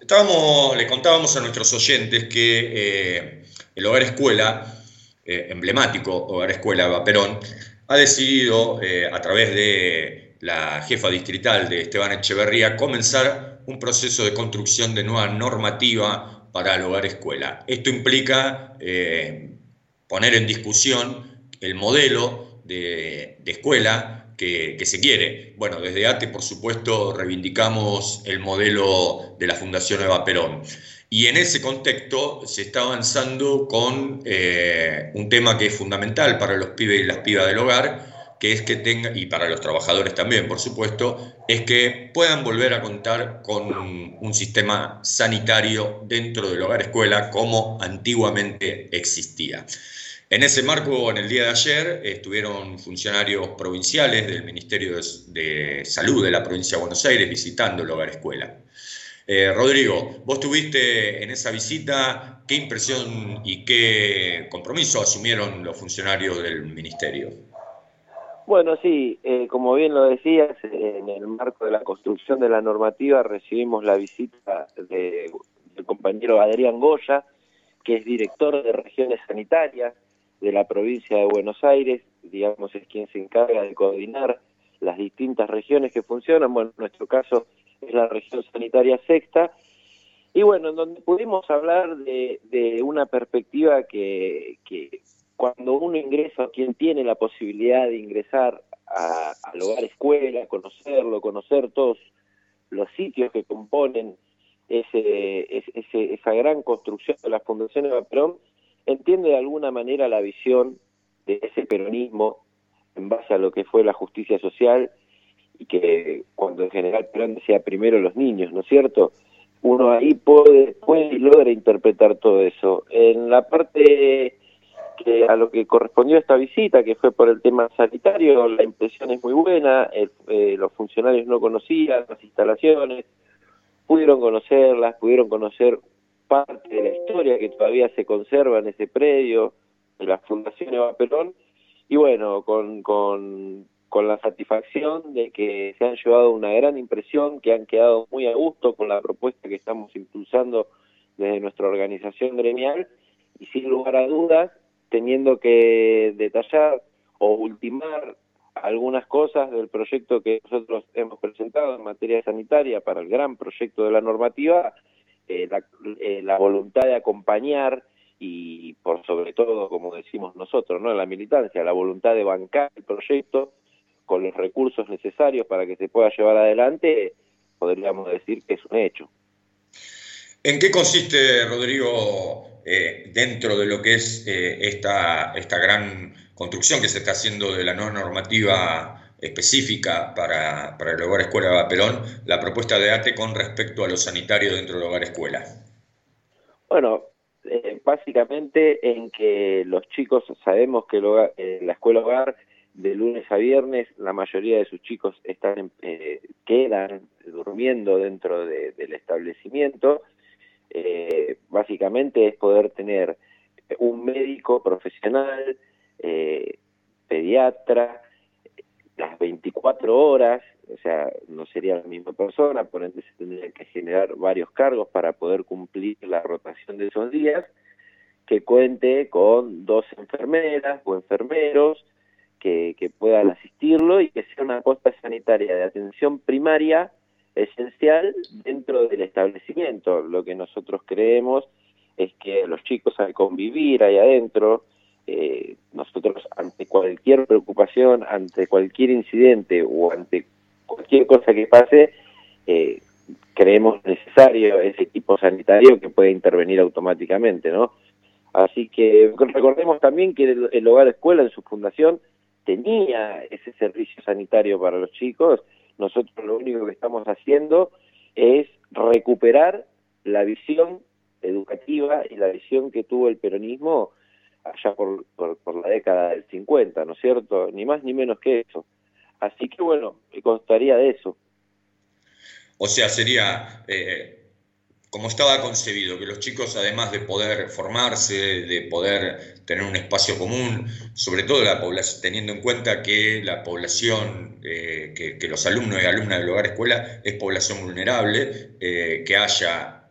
Estábamos, le contábamos a nuestros oyentes que eh, el Hogar Escuela, eh, emblemático Hogar Escuela Eva Perón, ha decidido, a través de la jefa distrital de Esteban Echeverría, comenzar un proceso de construcción de nueva normativa para el hogar escuela. Esto implica eh, poner en discusión el modelo de, escuela que, se quiere. Bueno, desde ATE, por supuesto, reivindicamos el modelo de la Fundación Eva Perón. Y en ese contexto se está avanzando con eh, un tema que es fundamental para los pibes y las pibas del hogar, que es que tengan, y para los trabajadores también, por supuesto, es que puedan volver a contar con un sistema sanitario dentro del hogar escuela como antiguamente existía. En ese marco, en el día de ayer, estuvieron funcionarios provinciales del Ministerio de Salud de la provincia de Buenos Aires visitando el hogar escuela. Eh, Rodrigo, vos tuviste en esa visita, ¿qué impresión y qué compromiso asumieron los funcionarios del ministerio? Bueno, sí, eh, como bien lo decías, en el marco de la construcción de la normativa recibimos la visita del compañero Adrián Goya, que es director de regiones sanitarias de la provincia de Buenos Aires, digamos es quien se encarga de coordinar las distintas regiones que funcionan, bueno, en nuestro caso es la región sanitaria sexta, y bueno, en donde pudimos hablar de, una perspectiva que, cuando uno ingresa, quien tiene la posibilidad de ingresar al hogar escuela, conocerlo, conocer todos los sitios que componen ese, esa gran construcción de la Fundación Eva Perón, entiende de alguna manera la visión de ese peronismo en base a lo que fue la justicia social y que cuando el general Perón decía primero los niños, ¿no es cierto? Uno ahí puede, puede y logra interpretar todo eso. En la parte que a lo que correspondió esta visita, que fue por el tema sanitario, la impresión es muy buena, eh, los funcionarios no conocían las instalaciones, pudieron conocerlas, pudieron conocer parte de la historia que todavía se conserva en ese predio de la Fundación Eva Perón, y bueno, con, con con la satisfacción de que se han llevado una gran impresión, que han quedado muy a gusto con la propuesta que estamos impulsando desde nuestra organización gremial y sin lugar a dudas, teniendo que detallar o ultimar algunas cosas del proyecto que nosotros hemos presentado en materia sanitaria para el gran proyecto de la normativa, eh, la, eh, la voluntad de acompañar y por sobre todo, como decimos nosotros, ¿no? la militancia, la voluntad de bancar el proyecto con los recursos necesarios para que se pueda llevar adelante, podríamos decir que es un hecho. ¿En qué consiste, Rodrigo, eh, dentro de lo que es eh, esta, esta gran construcción que se está haciendo de la nueva normativa específica para, el hogar escuela de Perón, la propuesta de ATE con respecto a lo sanitario dentro del hogar escuela? Bueno, eh, básicamente en que los chicos sabemos que la escuela hogar de lunes a viernes la mayoría de sus chicos están eh, quedan durmiendo dentro del establecimiento eh, básicamente es poder tener un médico profesional eh, pediatra las 24 horas o sea no sería la misma persona por ende se tendrían que generar varios cargos para poder cumplir la rotación de esos días que cuente con dos enfermeras o enfermeros que, puedan asistirlo y que sea una costa sanitaria de atención primaria esencial dentro del establecimiento. Lo que nosotros creemos es que los chicos al convivir ahí adentro, eh, nosotros ante cualquier preocupación, ante cualquier incidente o ante cualquier cosa que pase, eh, creemos necesario ese equipo sanitario que puede intervenir automáticamente, ¿no? Así que recordemos también que el hogar escuela en su fundación tenía ese servicio sanitario para los chicos, nosotros lo único que estamos haciendo es recuperar la visión educativa y la visión que tuvo el peronismo allá por, por, la década del 50, ¿no es cierto? Ni más ni menos que eso. Así que bueno, me constaría de eso. O sea, sería eh, como estaba concebido, que los chicos, además de poder formarse, de poder tener un espacio común, sobre todo la población, teniendo en cuenta que la población, eh, que, los alumnos y alumnas del hogar escuela es población vulnerable, eh, que haya,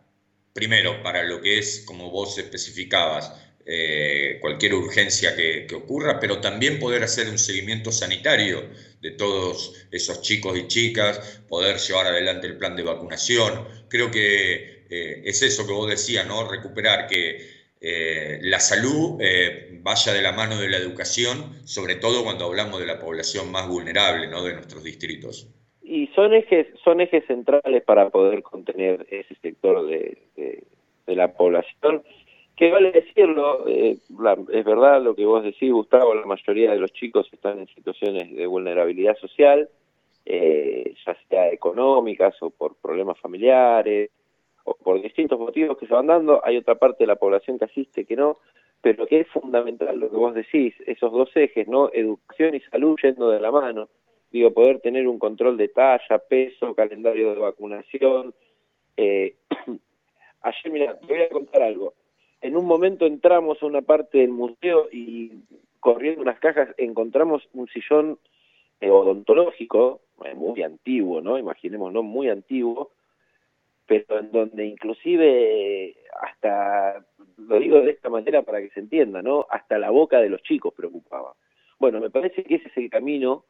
primero, para lo que es, como vos especificabas, eh, cualquier urgencia que, que, ocurra, pero también poder hacer un seguimiento sanitario de todos esos chicos y chicas, poder llevar adelante el plan de vacunación. Creo que eh, es eso que vos decías, ¿no? Recuperar que eh, la salud eh, vaya de la mano de la educación, sobre todo cuando hablamos de la población más vulnerable, ¿no? De nuestros distritos. Y son ejes, son ejes centrales para poder contener ese sector de, de la población, que vale decirlo, eh, es verdad lo que vos decís, Gustavo, la mayoría de los chicos están en situaciones de vulnerabilidad social, eh, ya sea económicas o por problemas familiares, por distintos motivos que se van dando, hay otra parte de la población que asiste que no, pero que es fundamental lo que vos decís, esos dos ejes, ¿no? Educación y salud yendo de la mano, digo, poder tener un control de talla, peso, calendario de vacunación. Eh, ayer, mira, te voy a contar algo en un momento entramos a una parte del museo y corriendo unas cajas encontramos un sillón eh, odontológico, eh, muy antiguo, ¿no? Imaginémonos, muy antiguo, pero en donde inclusive hasta, lo digo de esta manera para que se entienda, ¿no? Hasta la boca de los chicos preocupaba. Bueno, me parece que ese es el camino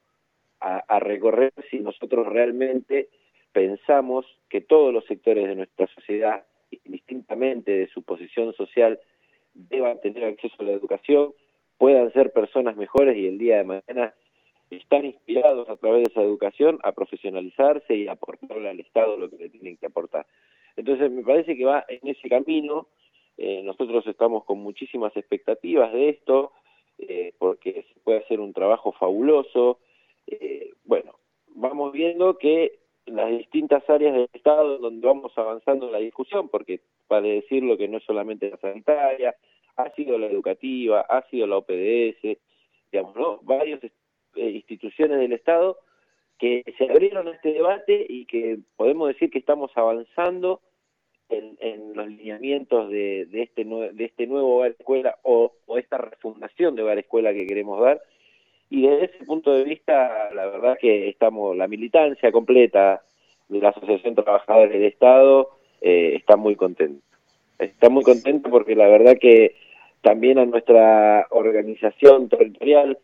a, recorrer si nosotros realmente pensamos que todos los sectores de nuestra sociedad distintamente de su posición social, deban tener acceso a la educación, puedan ser personas mejores y el día de mañana están inspirados a través de esa educación a profesionalizarse y aportarle al Estado lo que le tienen que aportar. Entonces me parece que va en ese camino, eh, nosotros estamos con muchísimas expectativas de esto, eh, porque se puede hacer un trabajo fabuloso. Eh, bueno, vamos viendo que las distintas áreas del Estado donde vamos avanzando la discusión, porque para decirlo que no es solamente la sanitaria, ha sido la educativa, ha sido la OPDS, digamos, ¿no? varias eh, instituciones del Estado que se abrieron a este debate y que podemos decir que estamos avanzando en, los lineamientos de, de, este, de este nuevo hogar escuela o, o esta refundación de hogar escuela que queremos dar y desde ese punto de vista, la verdad que estamos, la militancia completa de la Asociación Trabajadores del Estado eh, está muy contenta. Está muy contenta porque la verdad que también a nuestra organización territorial,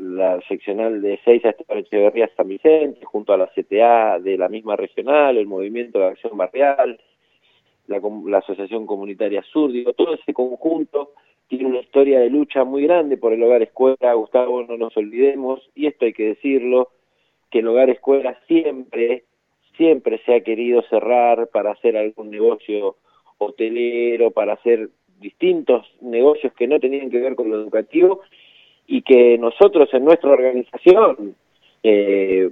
la seccional de seis Esteban Echeverría San Vicente, junto a la CTA de la misma regional, el Movimiento de Acción Barrial, la, la Asociación Comunitaria Sur, digo, todo ese conjunto tiene una historia de lucha muy grande por el hogar escuela, Gustavo, no nos olvidemos, y esto hay que decirlo, que el hogar escuela siempre, siempre se ha querido cerrar para hacer algún negocio hotelero, para hacer distintos negocios que no tenían que ver con lo educativo y que nosotros en nuestra organización eh,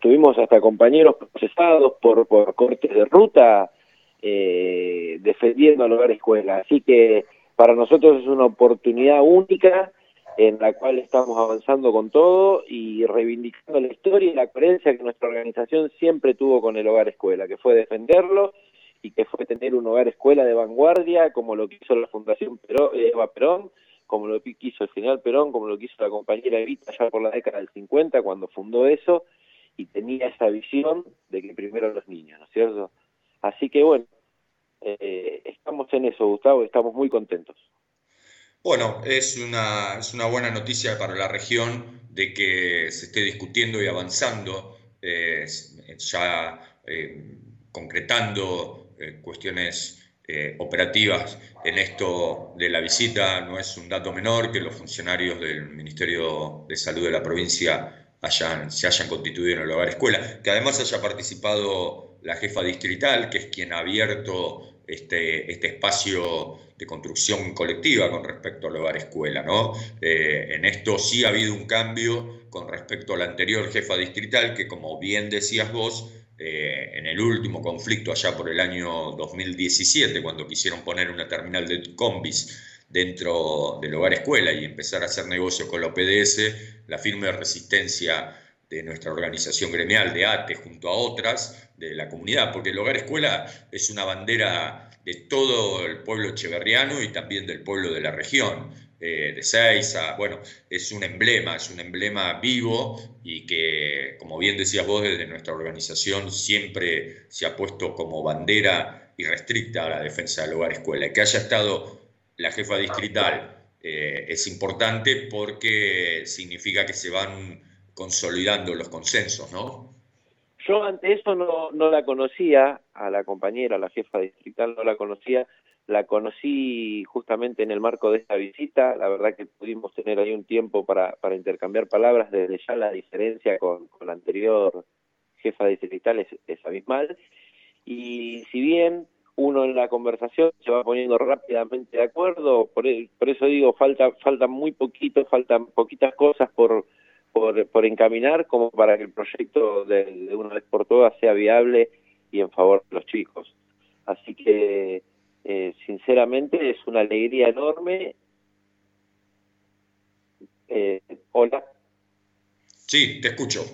tuvimos hasta compañeros procesados por, por cortes de ruta eh, defendiendo al hogar escuela. Así que para nosotros es una oportunidad única en la cual estamos avanzando con todo y reivindicando la historia y la coherencia que nuestra organización siempre tuvo con el hogar escuela, que fue defenderlo y que fue tener un hogar escuela de vanguardia, como lo quiso la Fundación Eva Perón, como lo quiso el general Perón, como lo quiso la compañera Evita ya por la década del 50, cuando fundó eso, y tenía esa visión de que primero los niños, ¿no es cierto? Así que bueno, eh, estamos en eso, Gustavo, estamos muy contentos. Bueno, es una, es una buena noticia para la región de que se esté discutiendo y avanzando, eh, ya eh, concretando cuestiones operativas en esto de la visita. No es un dato menor que los funcionarios del Ministerio de Salud de la provincia hayan, se hayan constituido en el hogar escuela, que además haya participado la jefa distrital, que es quien ha abierto este, este espacio de construcción colectiva con respecto al hogar escuela. ¿no? Eh, en esto sí ha habido un cambio con respecto a la anterior jefa distrital, que como bien decías vos, eh, en el último conflicto allá por el año 2017, cuando quisieron poner una terminal de combis dentro del hogar escuela y empezar a hacer negocio con la OPDS, la firme resistencia de nuestra organización gremial de ATE junto a otras de la comunidad, porque el hogar escuela es una bandera de todo el pueblo echeverriano y también del pueblo de la región, eh, de Seiza, bueno, es un emblema, es un emblema vivo y que, como bien decías vos, desde nuestra organización siempre se ha puesto como bandera irrestricta a la defensa del hogar escuela. Y que haya estado la jefa distrital eh, es importante porque significa que se van consolidando los consensos, ¿no? Yo ante eso no, no la conocía, a la compañera, a la jefa distrital, no la conocía, la conocí justamente en el marco de esta visita, la verdad que pudimos tener ahí un tiempo para, para intercambiar palabras, desde ya la diferencia con, con la anterior jefa distrital es, es abismal, y si bien uno en la conversación se va poniendo rápidamente de acuerdo, por, e, por eso digo, falta, falta muy poquito, faltan poquitas cosas por, por, por encaminar como para que el proyecto de, de una vez por todas sea viable y en favor de los chicos. Así que, eh, sinceramente, es una alegría enorme. Eh, hola. Sí, te escucho.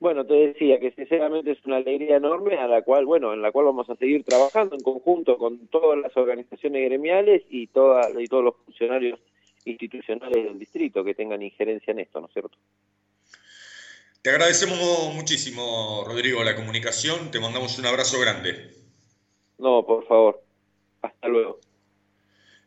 Bueno, te decía que sinceramente es una alegría enorme a la cual, bueno, en la cual vamos a seguir trabajando en conjunto con todas las organizaciones gremiales y, toda, y todos los funcionarios institucionales del distrito que tengan injerencia en esto, ¿no es cierto? Te agradecemos muchísimo, Rodrigo, la comunicación. Te mandamos un abrazo grande. No, por favor. Hasta luego.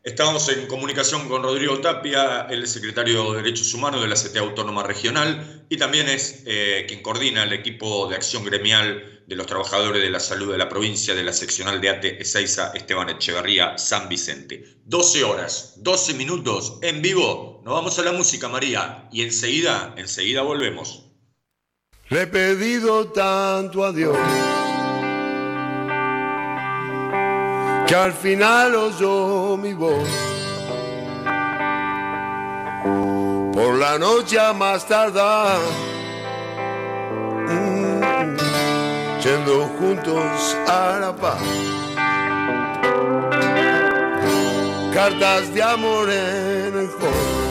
Estamos en comunicación con Rodrigo Tapia, el secretario de Derechos Humanos de la CTA Autónoma Regional y también es eh, quien coordina el equipo de acción gremial de los trabajadores de la salud de la provincia de la seccional de ATE Ezeiza Esteban Echeverría San Vicente. 12 horas, 12 minutos en vivo. Nos vamos a la música, María, y enseguida, enseguida volvemos. Le he pedido tanto a Dios que al final oyó mi voz. Por la noche a más tardar, mm, yendo juntos a la paz. Cartas de amor en el hall.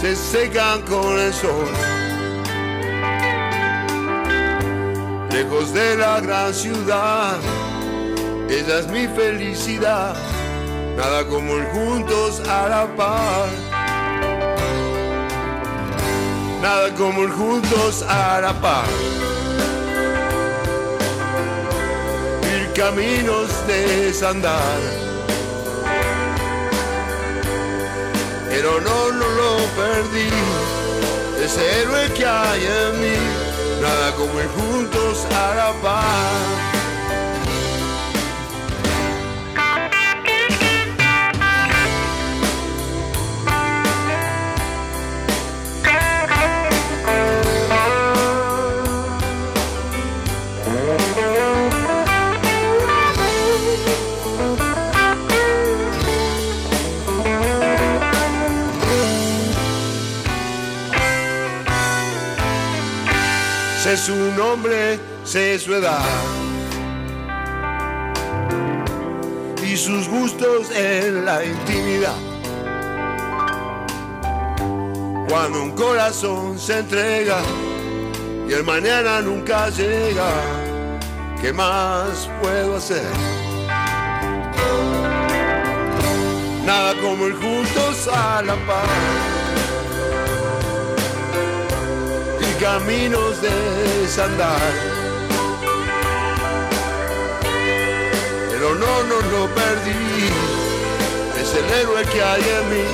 Se secan con el sol. Lejos de la gran ciudad. Ella es mi felicidad, nada como el juntos a la par. Nada como el juntos a la par. Ir caminos de desandar. Pero no, no lo perdí, ese héroe que hay en mí nada como ir juntos a la paz. Sé su nombre, sé su edad y sus gustos en la intimidad. Cuando un corazón se entrega y el mañana nunca llega, ¿qué más puedo hacer? Nada como el juntos a la paz caminos de desandar. Pero no, no lo perdí, es el héroe que hay en mí,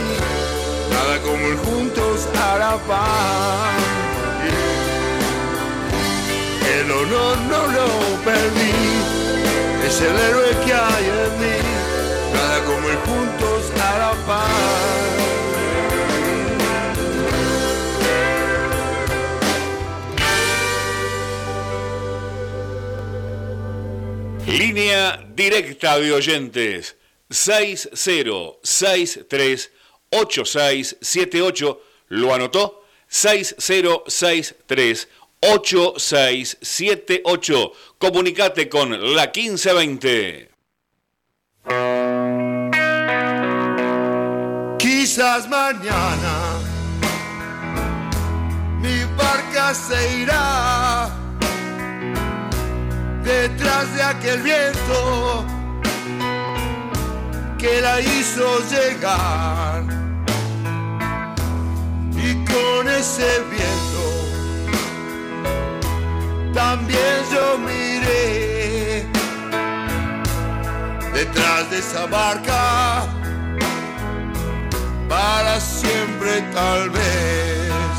nada como el juntos la paz. El honor no lo perdí, es el héroe que hay en mí, nada como el juntos la paz. Línea directa de oyentes 60638678. ¿Lo anotó? 60638678. Comunicate con la 1520. Quizás mañana mi barca se irá detrás de aquel viento que la hizo llegar. Y con ese viento también yo miré detrás de esa barca para siempre tal vez.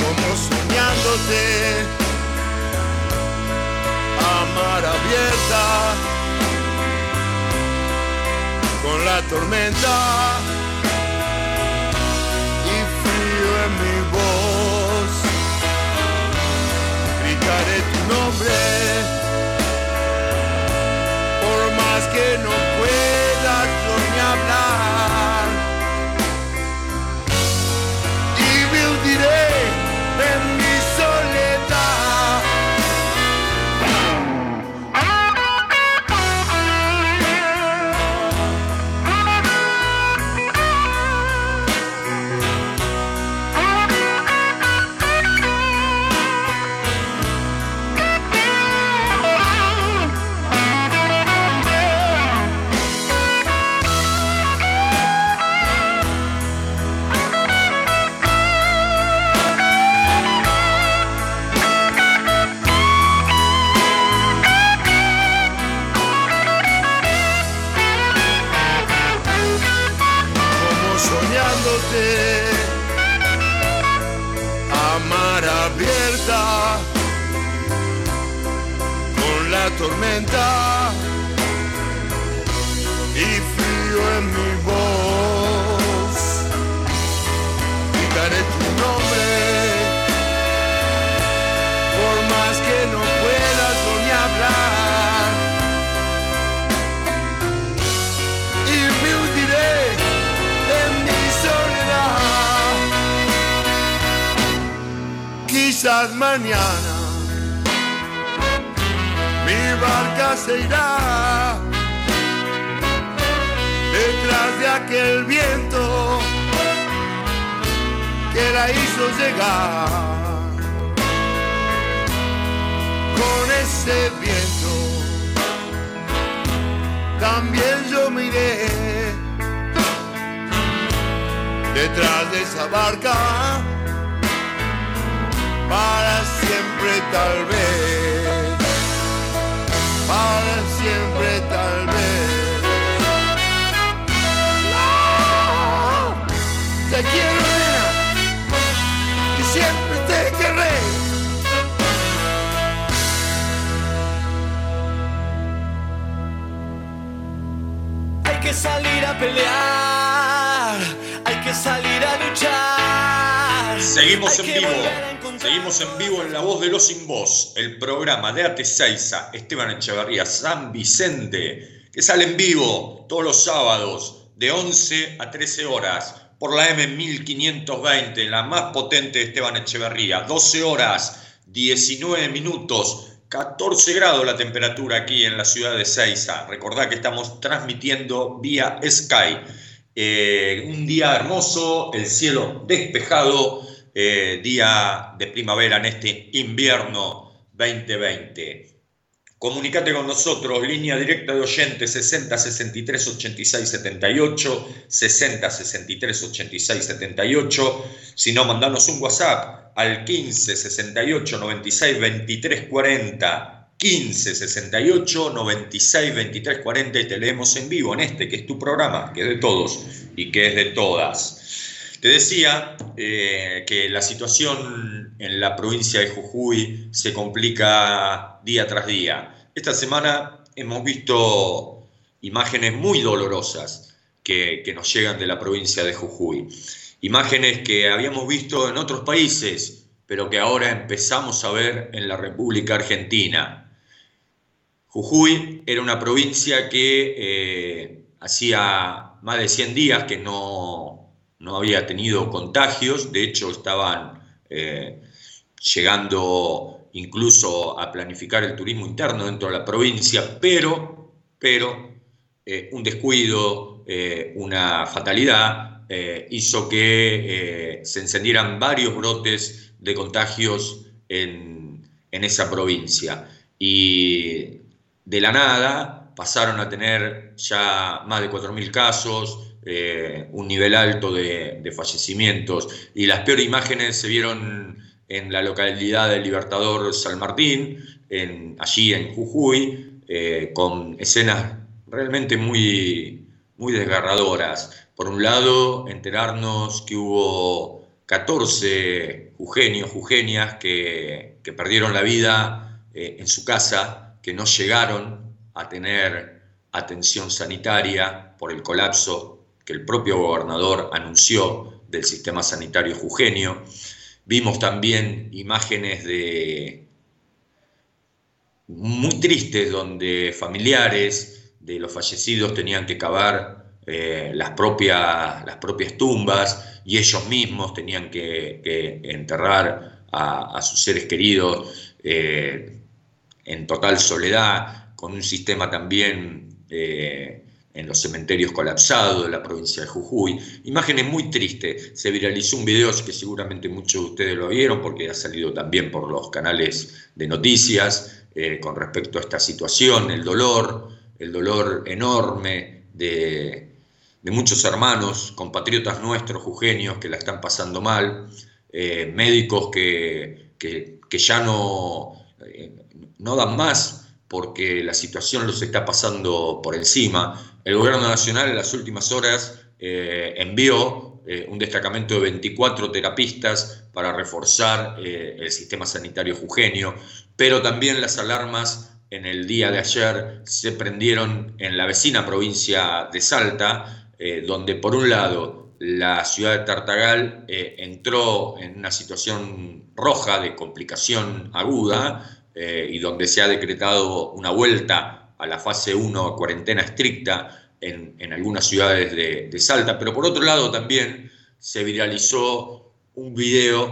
Como soñándote mar abierta. Con la tormenta. Y frío en mi voz. Gritaré tu nombre. Por más que no tormenta y frío en mi voz. Gritaré tu nombre por más que no puedas ni hablar. Y me hundiré en mi soledad. Quizás mañana barca se irá detrás de aquel viento que la hizo llegar. Con ese viento también yo miré detrás de esa barca para siempre tal vez, para siempre tal vez. Te quiero, nena, y siempre te querré. Hay que salir a pelear, hay que salir a luchar. Seguimos Hay en vivo, seguimos en vivo en La Voz de los Sin Voz, el programa de Atesaiza, Esteban Echeverría, San Vicente, que sale en vivo todos los sábados de 11 a 13 horas por la M1520, la más potente de Esteban Echeverría, 12 horas, 19 minutos, 14 grados la temperatura aquí en la ciudad de Seiza. Recordá que estamos transmitiendo vía Sky. Eh, un día hermoso, el cielo despejado, eh, día de primavera en este invierno 2020. Comunicate con nosotros, línea directa de oyentes 60 63 86 78, 60 63 86 78. Si no, mandanos un WhatsApp al 15 68 96 23 40. 15 68 96 23 40 y te leemos en vivo en este que es tu programa, que es de todos y que es de todas. Te decía eh, que la situación en la provincia de Jujuy se complica día tras día. Esta semana hemos visto imágenes muy dolorosas que, nos llegan de la provincia de Jujuy. Imágenes que habíamos visto en otros países, pero que ahora empezamos a ver en la República Argentina. Jujuy era una provincia que eh, hacía más de 100 días que no, no había tenido contagios, de hecho estaban eh, llegando incluso a planificar el turismo interno dentro de la provincia, pero, pero eh, un descuido, eh, una fatalidad, hizo que se encendieran varios brotes de contagios en, en esa provincia. Y de la nada pasaron a tener ya más de 4.000 casos, eh, un nivel alto de, fallecimientos y las peores imágenes se vieron en la localidad del Libertador San Martín, en, allí en Jujuy, eh, con escenas realmente muy, muy desgarradoras. Por un lado, enterarnos que hubo 14 jujeños, jujeñas que, que perdieron la vida eh, en su casa, que no llegaron a tener atención sanitaria por el colapso que el propio gobernador anunció del sistema sanitario jujeño. Vimos también imágenes de muy tristes donde familiares de los fallecidos tenían que cavar eh, las, propias, las propias tumbas y ellos mismos tenían que, enterrar a, a, sus seres queridos eh, en total soledad, con un sistema también eh, en los cementerios colapsados de la provincia de Jujuy. Imágenes muy tristes. Se viralizó un video que seguramente muchos de ustedes lo vieron porque ha salido también por los canales de noticias eh, con respecto a esta situación, el dolor, el dolor enorme de, de muchos hermanos, compatriotas nuestros, jujeños, que la están pasando mal, eh, médicos que, que, ya no, eh, no dan más porque la situación los está pasando por encima. El gobierno nacional en las últimas horas eh, envió eh, un destacamento de 24 terapistas para reforzar eh, el sistema sanitario jujeño, pero también las alarmas en el día de ayer se prendieron en la vecina provincia de Salta, donde por un lado la ciudad de Tartagal entró en una situación roja de complicación aguda y donde se ha decretado una vuelta a la fase 1 cuarentena estricta en, algunas ciudades de, Salta, pero por otro lado también se viralizó un video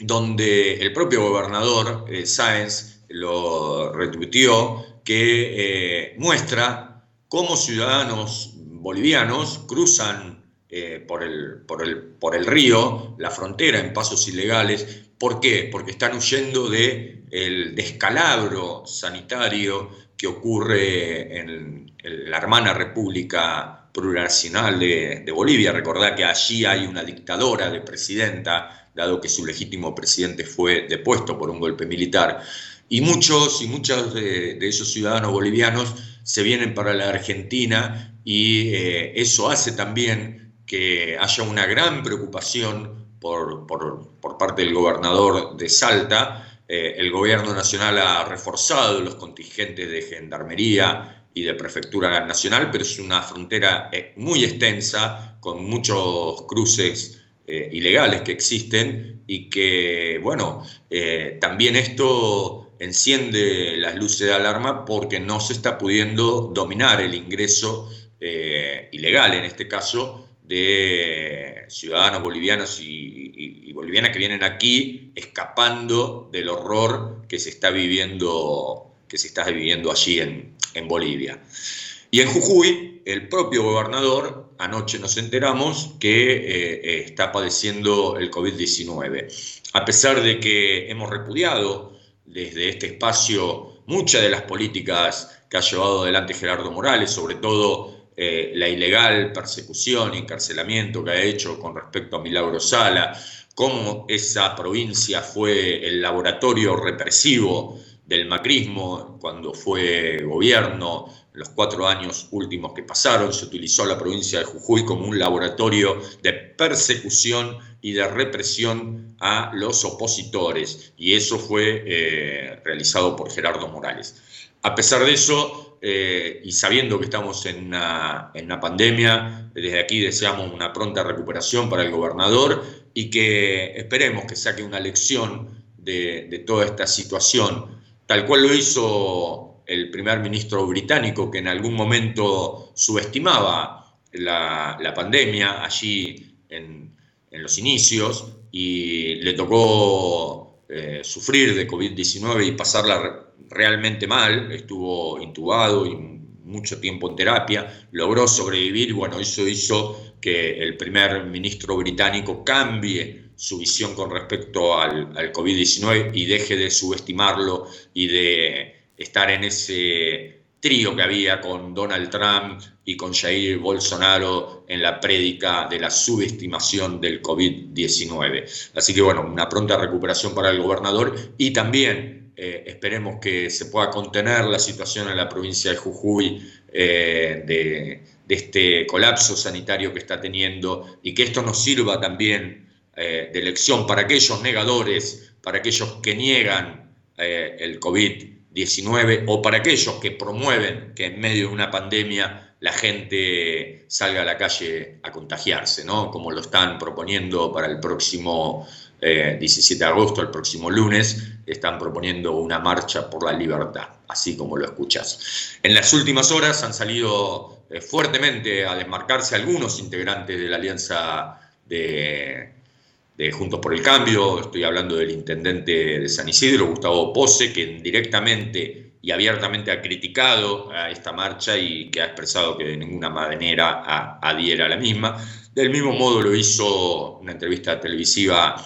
donde el propio gobernador eh, Sáenz lo retuiteó, que eh, muestra cómo ciudadanos bolivianos cruzan eh, por, el, por, el, por, el, río, la frontera, en pasos ilegales. ¿Por qué? Porque están huyendo del el descalabro sanitario que ocurre en, la hermana República Plurinacional de, Bolivia. Recordad que allí hay una dictadora de presidenta, dado que su legítimo presidente fue depuesto por un golpe militar. Y muchos y muchos de, esos ciudadanos bolivianos se vienen para la Argentina y eh, eso hace también que haya una gran preocupación por, por parte del gobernador de Salta eh, el gobierno nacional ha reforzado los contingentes de gendarmería y de prefectura nacional, pero es una frontera eh, muy extensa, con muchos cruces eh, ilegales que existen y que, bueno, también esto enciende las luces de alarma porque no se está pudiendo dominar el ingreso ilegal, en este caso, de ciudadanos bolivianos y, bolivianas que vienen aquí escapando del horror que se está viviendo, que se está viviendo allí en, Bolivia. Y en Jujuy, el propio gobernador, anoche nos enteramos que eh, está padeciendo el COVID-19. A pesar de que hemos repudiado desde este espacio muchas de las políticas que ha llevado adelante Gerardo Morales, sobre todo eh, la ilegal persecución y encarcelamiento que ha hecho con respecto a Milagro Sala, cómo esa provincia fue el laboratorio represivo del macrismo cuando fue gobierno, los cuatro años últimos que pasaron, se utilizó la provincia de Jujuy como un laboratorio de persecución y de represión a los opositores, y eso fue eh, realizado por Gerardo Morales. A pesar de eso, eh, y sabiendo que estamos en una, pandemia, desde aquí deseamos una pronta recuperación para el gobernador y que esperemos que saque una lección de, toda esta situación, tal cual lo hizo el primer ministro británico, que en algún momento subestimaba la, pandemia allí en, los inicios y le tocó eh, sufrir de COVID-19 y pasarla realmente mal, estuvo intubado y mucho tiempo en terapia, logró sobrevivir, bueno, eso hizo que el primer ministro británico cambie su visión con respecto al, COVID-19 y deje de subestimarlo y de estar en ese trío que había con Donald Trump y con Jair Bolsonaro en la prédica de la subestimación del COVID-19. Así que bueno, una pronta recuperación para el gobernador y también eh, esperemos que se pueda contener la situación en la provincia de Jujuy eh, de, este colapso sanitario que está teniendo y que esto nos sirva también eh, de lección para aquellos negadores, para aquellos que niegan el COVID-19 o para aquellos que promueven que en medio de una pandemia la gente salga a la calle a contagiarse, ¿no? como lo están proponiendo para el próximo 17 de agosto, el próximo lunes, están proponiendo una marcha por la libertad, así como lo escuchas. En las últimas horas han salido eh, fuertemente a desmarcarse algunos integrantes de la alianza de, Juntos por el Cambio, estoy hablando del intendente de San Isidro, Gustavo Pose, que directamente y abiertamente ha criticado a esta marcha y que ha expresado que de ninguna manera adhiera a la misma. Del mismo modo lo hizo una entrevista televisiva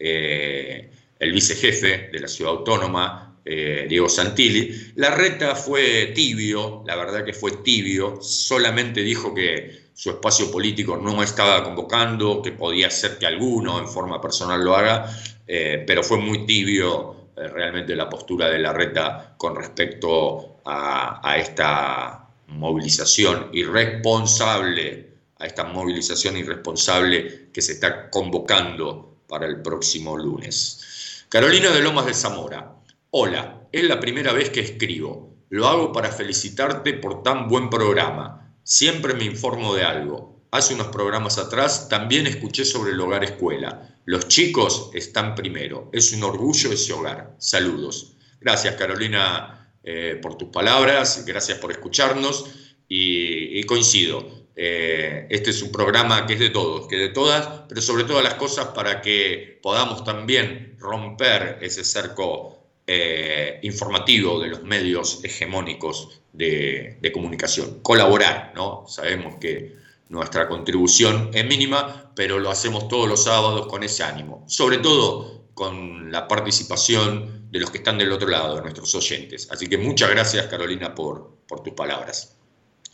eh, el vicejefe de la ciudad autónoma, eh, Diego Santilli. La reta fue tibio, la verdad que fue tibio, solamente dijo que su espacio político no estaba convocando, que podía ser que alguno en forma personal lo haga, eh, pero fue muy tibio realmente la postura de la reta con respecto a, esta movilización irresponsable a esta movilización irresponsable que se está convocando para el próximo lunes. Carolina de Lomas de Zamora, hola, es la primera vez que escribo. Lo hago para felicitarte por tan buen programa. Siempre me informo de algo. Hace unos programas atrás también escuché sobre el hogar escuela. Los chicos están primero. Es un orgullo ese hogar. Saludos. Gracias Carolina eh, por tus palabras, gracias por escucharnos y, coincido. Eh, este es un programa que es de todos, que de todas, pero sobre todas las cosas para que podamos también romper ese cerco eh, informativo de los medios hegemónicos de, comunicación. Colaborar, ¿no? Sabemos que nuestra contribución es mínima, pero lo hacemos todos los sábados con ese ánimo. Sobre todo con la participación de los que están del otro lado, de nuestros oyentes. Así que muchas gracias, Carolina, por tus palabras.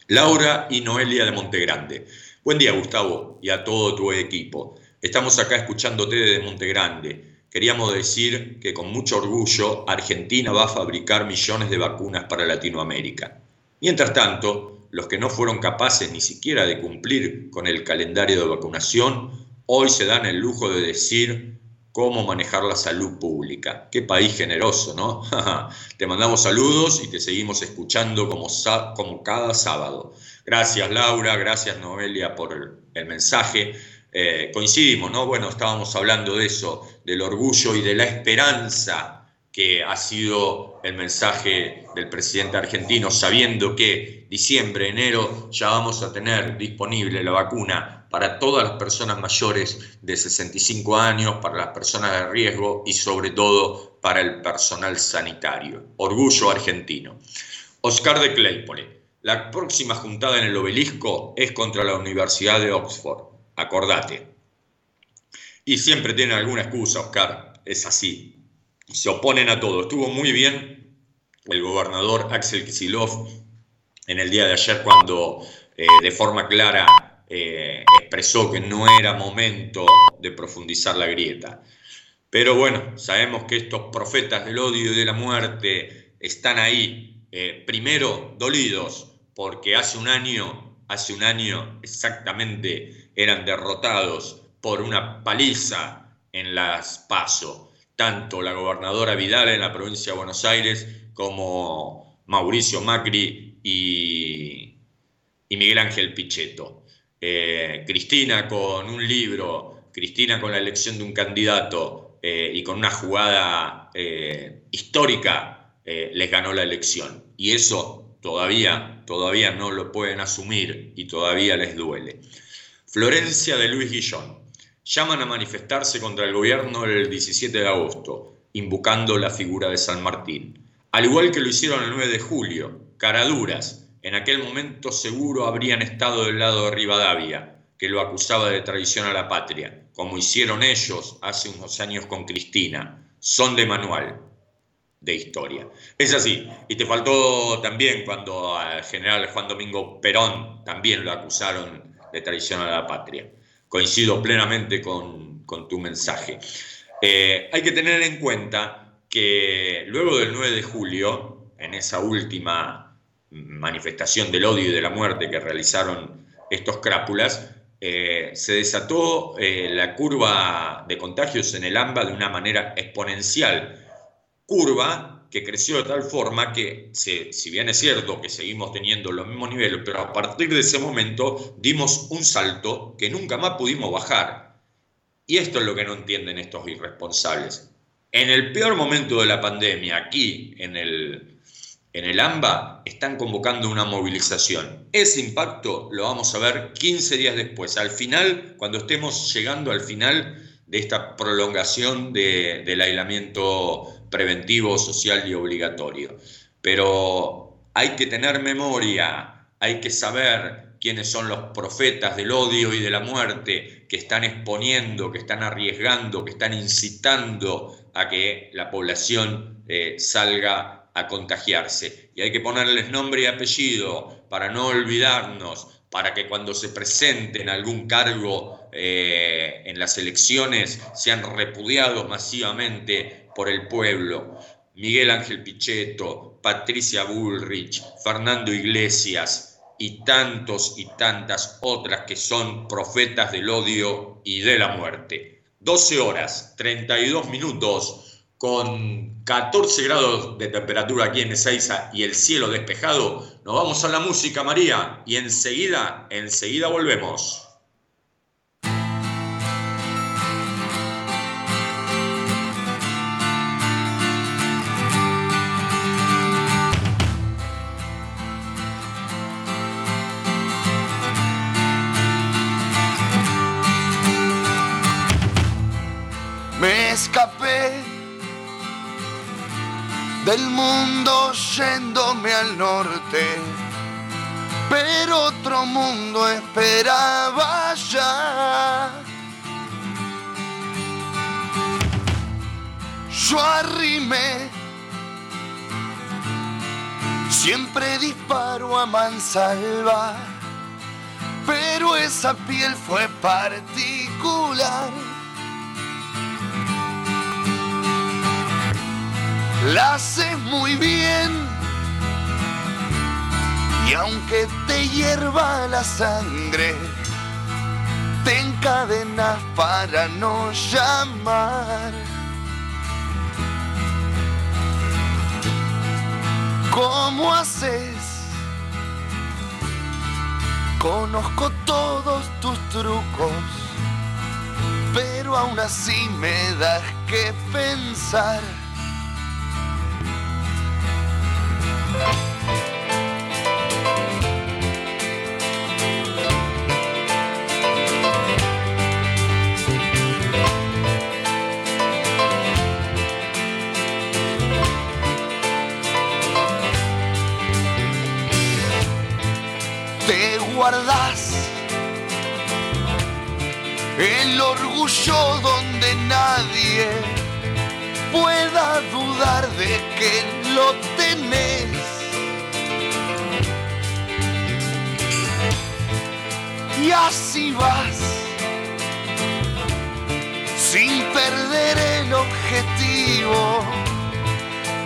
Laura y Noelia de Montegrande. Buen día, Gustavo, y a todo tu equipo. Estamos acá escuchándote desde Montegrande. Queríamos decir que con mucho orgullo Argentina va a fabricar millones de vacunas para Latinoamérica. Mientras tanto, los que no fueron capaces ni siquiera de cumplir con el calendario de vacunación, hoy se dan el lujo de decir cómo manejar la salud pública. Qué país generoso, ¿no? te mandamos saludos y te seguimos escuchando como, cada sábado. Gracias Laura, gracias Noelia por el, mensaje. Eh, coincidimos, ¿no? Bueno, estábamos hablando de eso, del orgullo y de la esperanza que ha sido el mensaje del presidente argentino, sabiendo que diciembre, enero ya vamos a tener disponible la vacuna para todas las personas mayores de 65 años, para las personas de riesgo y sobre todo para el personal sanitario. Orgullo argentino. Oscar de Claypole. La próxima juntada en el obelisco es contra la Universidad de Oxford. Acordate. Y siempre tiene alguna excusa, Oscar. Es así se oponen a todo. Estuvo muy bien el gobernador Axel Kisilov en el día de ayer cuando eh, de forma clara eh, expresó que no era momento de profundizar la grieta. Pero bueno, sabemos que estos profetas del odio y de la muerte están ahí, eh, primero dolidos, porque hace un año, hace un año exactamente eran derrotados por una paliza en las PASO tanto la gobernadora Vidal en la provincia de Buenos Aires como Mauricio Macri y, Miguel Ángel Pichetto. Eh, Cristina con un libro, Cristina con la elección de un candidato eh, y con una jugada eh, histórica les ganó la elección. Y eso todavía, todavía no lo pueden asumir y todavía les duele. Florencia de Luis Guillón llaman a manifestarse contra el gobierno el 17 de agosto, invocando la figura de San Martín. Al igual que lo hicieron el 9 de julio, caraduras, en aquel momento seguro habrían estado del lado de Rivadavia, que lo acusaba de traición a la patria, como hicieron ellos hace unos años con Cristina. Son de manual de historia. Es así. Y te faltó también cuando al general Juan Domingo Perón también lo acusaron de traición a la patria coincido plenamente con, tu mensaje. Eh, hay que tener en cuenta que luego del 9 de julio, en esa última manifestación del odio y de la muerte que realizaron estos crápulas, eh, se desató eh, la curva de contagios en el AMBA de una manera exponencial. Curva que creció de tal forma que, si bien es cierto que seguimos teniendo los mismos niveles, pero a partir de ese momento dimos un salto que nunca más pudimos bajar. Y esto es lo que no entienden estos irresponsables. En el peor momento de la pandemia, aquí en el, en el AMBA, están convocando una movilización. Ese impacto lo vamos a ver 15 días después, al final, cuando estemos llegando al final de esta prolongación del aislamiento preventivo, social y obligatorio. Pero hay que tener memoria, hay que saber quiénes son los profetas del odio y de la muerte que están exponiendo, que están arriesgando, que están incitando a que la población eh, salga a contagiarse. Y hay que ponerles nombre y apellido para no olvidarnos, para que cuando se presenten algún cargo eh, en las elecciones sean repudiados masivamente por el pueblo. Miguel Ángel Pichetto, Patricia Bullrich, Fernando Iglesias, y tantos y tantas otras que son profetas del odio y de la muerte. 12 horas, 32 minutos, con 14 grados de temperatura aquí en Ezeiza y el cielo despejado. Nos vamos a la música, María, y enseguida, enseguida volvemos. Del mundo yéndome al norte, pero otro mundo esperaba ya. Yo arrimé, siempre disparo a mansalva, pero esa piel fue particular. La haces muy bien. Y aunque te hierva la sangre, te encadenas para no llamar. ¿Cómo haces? Conozco todos tus trucos, pero aún así me das que pensar. El orgullo donde nadie pueda dudar de que lo tenés. Y así vas, sin perder el objetivo,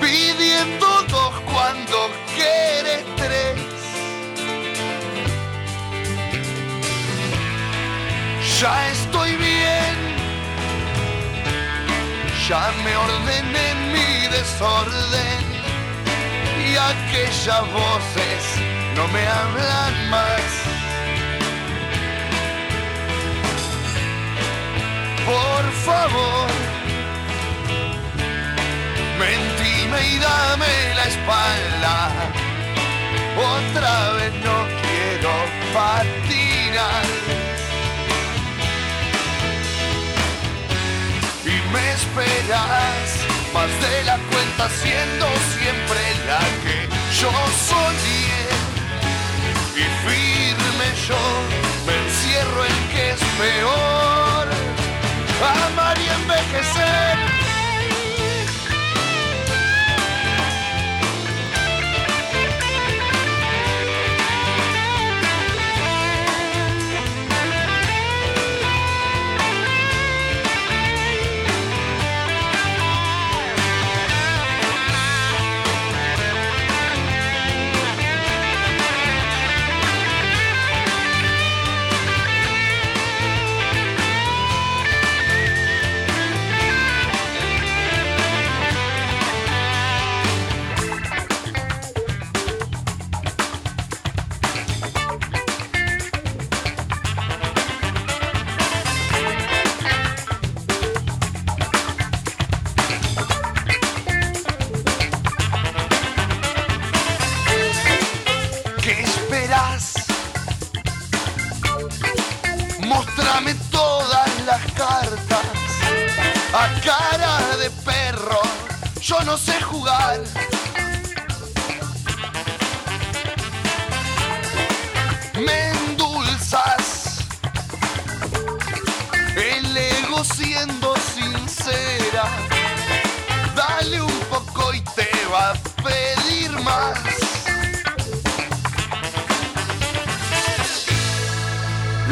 pidiendo dos cuando quieres tres. Ya estoy bien, ya me ordené mi desorden y aquellas voces no me hablan más. Por favor, mentime y dame la espalda. Otra vez no quiero patinar. Y me esperas más de la cuenta siendo siempre la que yo soñé. Y firme yo me encierro en que es peor amar y envejecer.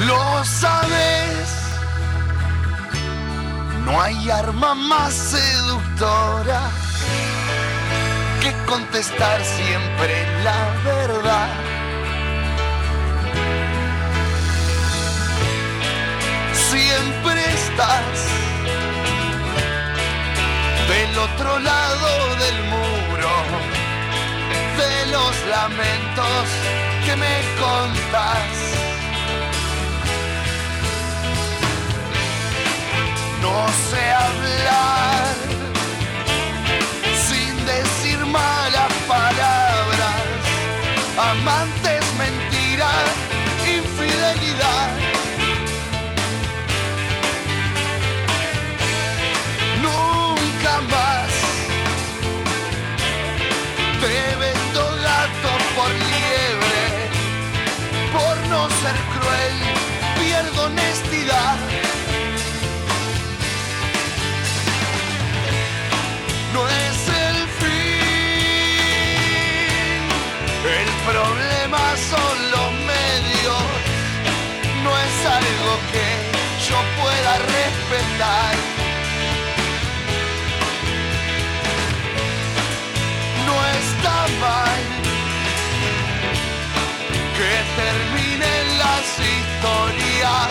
Lo sabes, no hay arma más seductora que contestar siempre la verdad. Siempre estás del otro lado del muro, de los lamentos que me contas. No sé hablar historias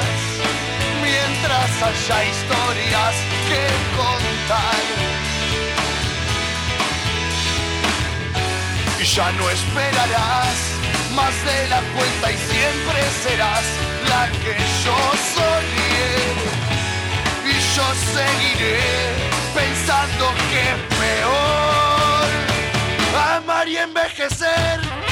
mientras haya historias que contar. y ya no esperarás más de la cuenta y siempre serás la que yo soñé. Y yo seguiré pensando que peor amar y envejecer.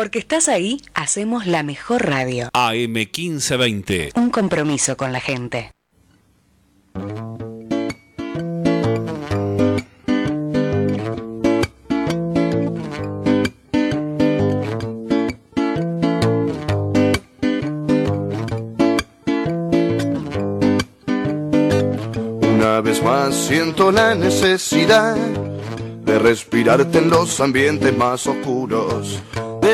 Porque estás ahí, hacemos la mejor radio. AM 1520. Un compromiso con la gente. Una vez más siento la necesidad de respirarte en los ambientes más oscuros,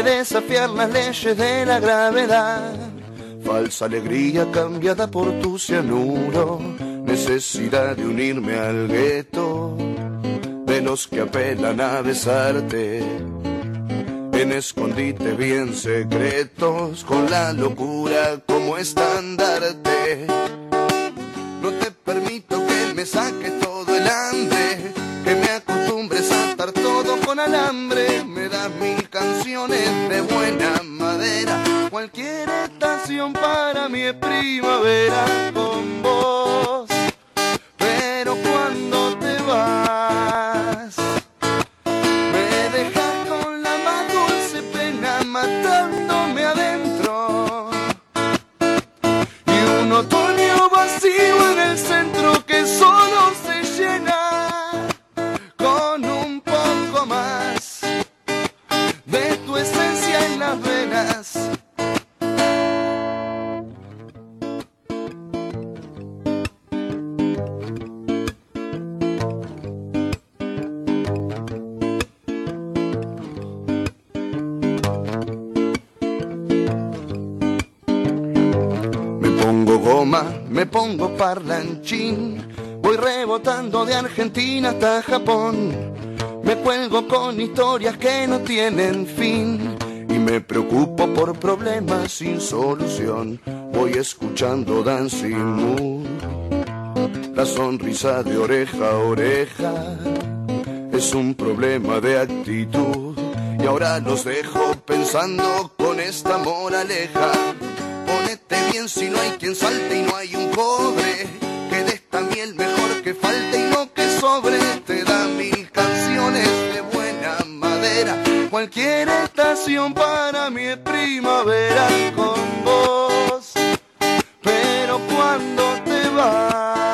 desafiar las leyes de la gravedad. Falsa alegría cambiada por tu cianuro, necesidad de unirme al gueto, de los que apelan a besarte. En escondite bien secretos, con la locura como estandarte. No te permito que me saque todo el hambre, que me acostumbres a atar todo con alambre. Me das mil de buena madera, cualquier estación para mí es primavera con vos. Japón. Me cuelgo con historias que no tienen fin y me preocupo por problemas sin solución. Voy escuchando Dancing Moon, la sonrisa de oreja a oreja es un problema de actitud y ahora los dejo pensando con esta moraleja. Ponete bien si no hay quien salte y no hay un cobre. Que esta miel mejor que falte y no que sobre. Te da mil canciones de buena madera. Cualquier estación para mí es primavera con vos. Pero cuando te vas,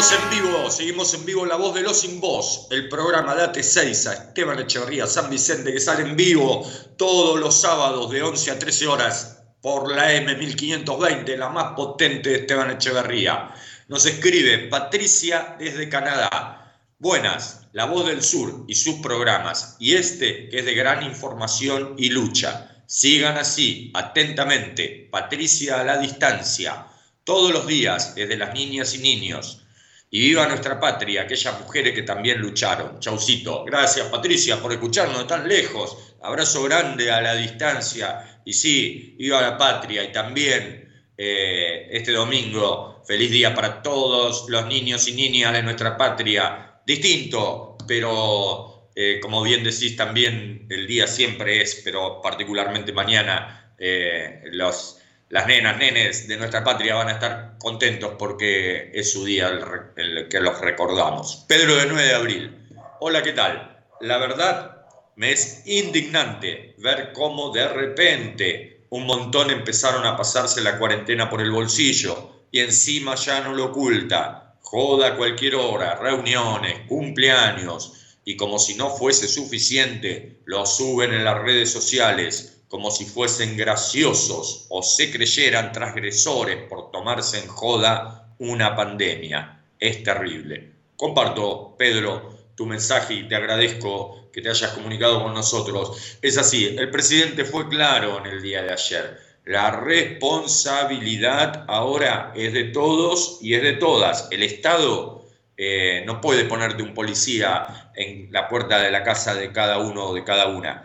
Seguimos en vivo, seguimos en vivo La Voz de los Sin Voz, el programa Date 6 a Esteban Echeverría, San Vicente, que sale en vivo todos los sábados de 11 a 13 horas por la M1520, la más potente de Esteban Echeverría. Nos escribe Patricia desde Canadá. Buenas, La Voz del Sur y sus programas, y este que es de gran información y lucha. Sigan así, atentamente, Patricia a la distancia, todos los días, desde las niñas y niños. Y viva nuestra patria, aquellas mujeres que también lucharon. Chaucito. Gracias, Patricia, por escucharnos tan lejos. Abrazo grande a la distancia. Y sí, viva la patria. Y también eh, este domingo, feliz día para todos los niños y niñas de nuestra patria. Distinto, pero eh, como bien decís, también el día siempre es, pero particularmente mañana, eh, los las nenas, nenes de nuestra patria van a estar contentos porque es su día el, que los recordamos. Pedro de 9 de abril. Hola, ¿qué tal? La verdad, me es indignante ver cómo de repente un montón empezaron a pasarse la cuarentena por el bolsillo y encima ya no lo oculta. Joda a cualquier hora, reuniones, cumpleaños y como si no fuese suficiente, lo suben en las redes sociales como si fuesen graciosos o se creyeran transgresores por tomarse en joda una pandemia. Es terrible. Comparto, Pedro, tu mensaje y te agradezco que te hayas comunicado con nosotros. Es así, el presidente fue claro en el día de ayer. La responsabilidad ahora es de todos y es de todas. El Estado eh, no puede ponerte un policía en la puerta de la casa de cada uno o de cada una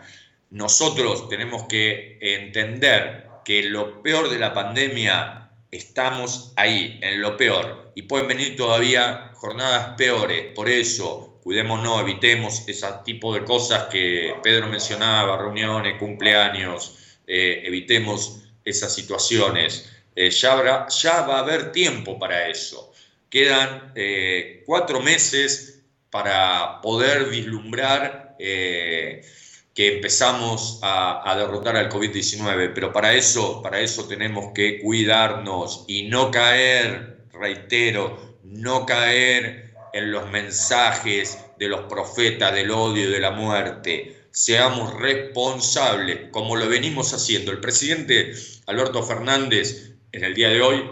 nosotros tenemos que entender que lo peor de la pandemia estamos ahí, en lo peor, y pueden venir todavía jornadas peores. Por eso, cuidémonos, evitemos ese tipo de cosas que Pedro mencionaba, reuniones, cumpleaños, eh, evitemos esas situaciones. Eh, ya, habrá, ya va a haber tiempo para eso. Quedan eh, cuatro meses para poder vislumbrar que empezamos a, derrotar al COVID-19, pero para eso, para eso tenemos que cuidarnos y no caer, reitero, no caer en los mensajes de los profetas del odio y de la muerte. Seamos responsables, como lo venimos haciendo. El presidente Alberto Fernández en el día de hoy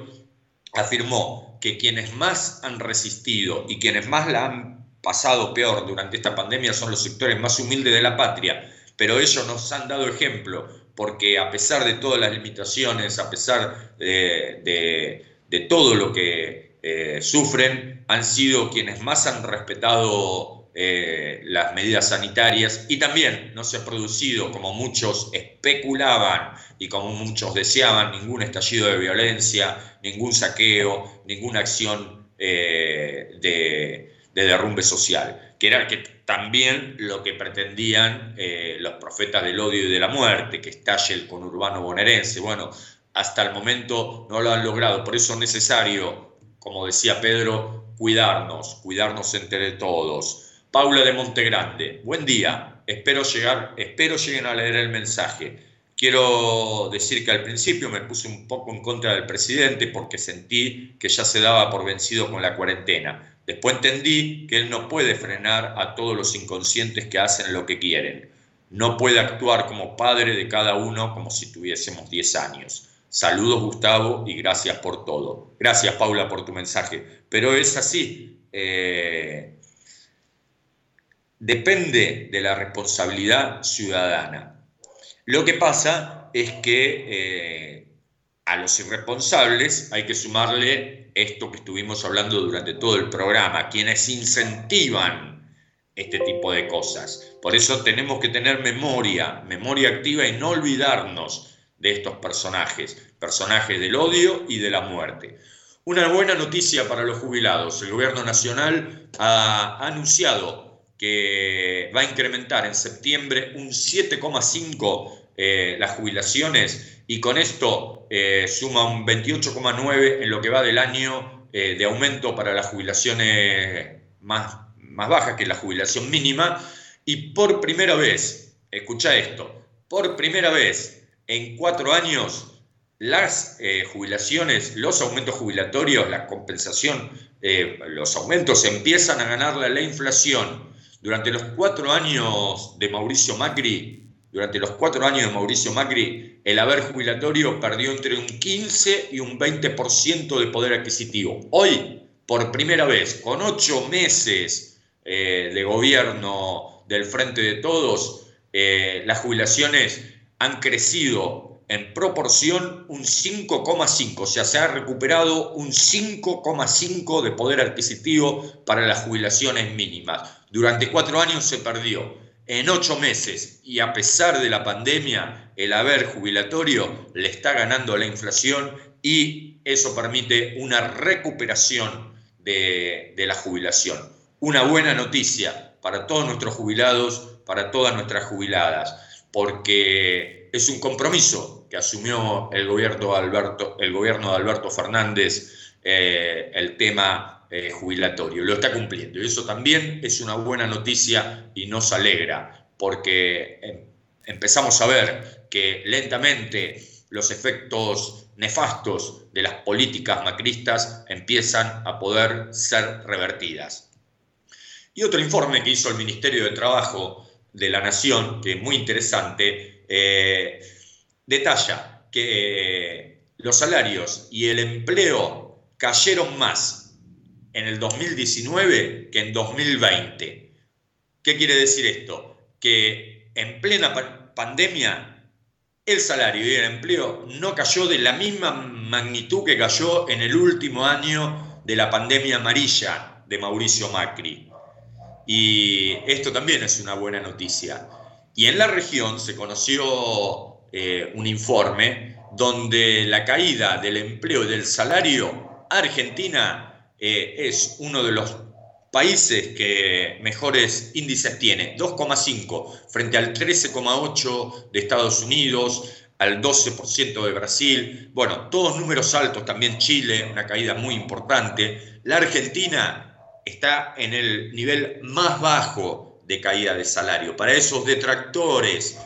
afirmó que quienes más han resistido y quienes más la han pasado peor durante esta pandemia son los sectores más humildes de la patria, pero ellos nos han dado ejemplo, porque a pesar de todas las limitaciones, a pesar de, todo lo que eh, sufren, han sido quienes más han respetado eh, las medidas sanitarias y también no se ha producido, como muchos especulaban y como muchos deseaban, ningún estallido de violencia, ningún saqueo, ninguna acción eh, de, derrumbe social, que era que también lo que pretendían eh, los profetas del odio y de la muerte, que estalle el conurbano bonaerense. Bueno, hasta el momento no lo han logrado, por eso es necesario, como decía Pedro, cuidarnos, cuidarnos entre todos. Paula de Montegrande, buen día, espero, llegar, espero lleguen a leer el mensaje. Quiero decir que al principio me puse un poco en contra del presidente porque sentí que ya se daba por vencido con la cuarentena. Después entendí que él no puede frenar a todos los inconscientes que hacen lo que quieren. No puede actuar como padre de cada uno como si tuviésemos 10 años. Saludos Gustavo y gracias por todo. Gracias Paula por tu mensaje. Pero es así. Eh, depende de la responsabilidad ciudadana. Lo que pasa es que eh, a los irresponsables hay que sumarle esto que estuvimos hablando durante todo el programa, quienes incentivan este tipo de cosas. Por eso tenemos que tener memoria, memoria activa y no olvidarnos de estos personajes, personajes del odio y de la muerte. Una buena noticia para los jubilados. El gobierno nacional ha anunciado que va a incrementar en septiembre un 7,5 eh, las jubilaciones y con esto eh, suma un 28,9 en lo que va del año eh, de aumento para las jubilaciones más, más bajas que la jubilación mínima. Y por primera vez, escucha esto, por primera vez en cuatro años las jubilaciones, los aumentos jubilatorios, la compensación, los aumentos empiezan a ganarle la inflación. Durante los cuatro años de Mauricio Macri, durante los cuatro años de Mauricio Macri, el haber jubilatorio perdió entre un 15 y un 20% de poder adquisitivo. Hoy, por primera vez, con ocho meses eh, de gobierno del Frente de Todos, eh, las jubilaciones han crecido en proporción un 5,5, o sea, se ha recuperado un 5,5 de poder adquisitivo para las jubilaciones mínimas. Durante cuatro años se perdió. En ocho meses, y a pesar de la pandemia, el haber jubilatorio le está ganando a la inflación y eso permite una recuperación de, de la jubilación. Una buena noticia para todos nuestros jubilados, para todas nuestras jubiladas, porque es un compromiso que asumió el gobierno Alberto, el gobierno de Alberto Fernández, eh, el tema eh, jubilatorio. Lo está cumpliendo. Y eso también es una buena noticia y nos alegra, porque em, empezamos a ver que lentamente los efectos nefastos de las políticas macristas empiezan a poder ser revertidas. Y otro informe que hizo el Ministerio de Trabajo de la Nación, que es muy interesante, eh, detalla que eh, los salarios y el empleo cayeron más en el 2019 que en 2020. ¿Qué quiere decir esto? Que en plena pandemia el salario y el empleo no cayó de la misma magnitud que cayó en el último año de la pandemia amarilla de Mauricio Macri. Y esto también es una buena noticia. Y en la región se conoció eh, un informe donde la caída del empleo y del salario, Argentina eh, es uno de los países que mejores índices tiene, 2,5 frente al 13,8 de Estados Unidos, al 12% de Brasil, bueno, todos números altos, también Chile, una caída muy importante. La Argentina está en el nivel más bajo de caída de salario. Para esos detractores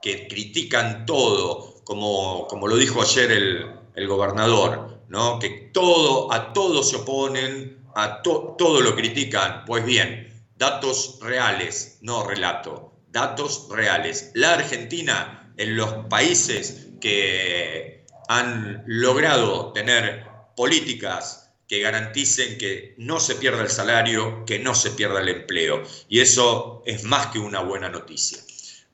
que critican todo, como, como lo dijo ayer el, el gobernador, que todo, a todo se oponen, a todo lo critican. Pues bien, datos reales, no relato, datos reales. La Argentina, en los países que han logrado tener políticas que garanticen que no se pierda el salario, que no se pierda el empleo. Y eso es más que una buena noticia.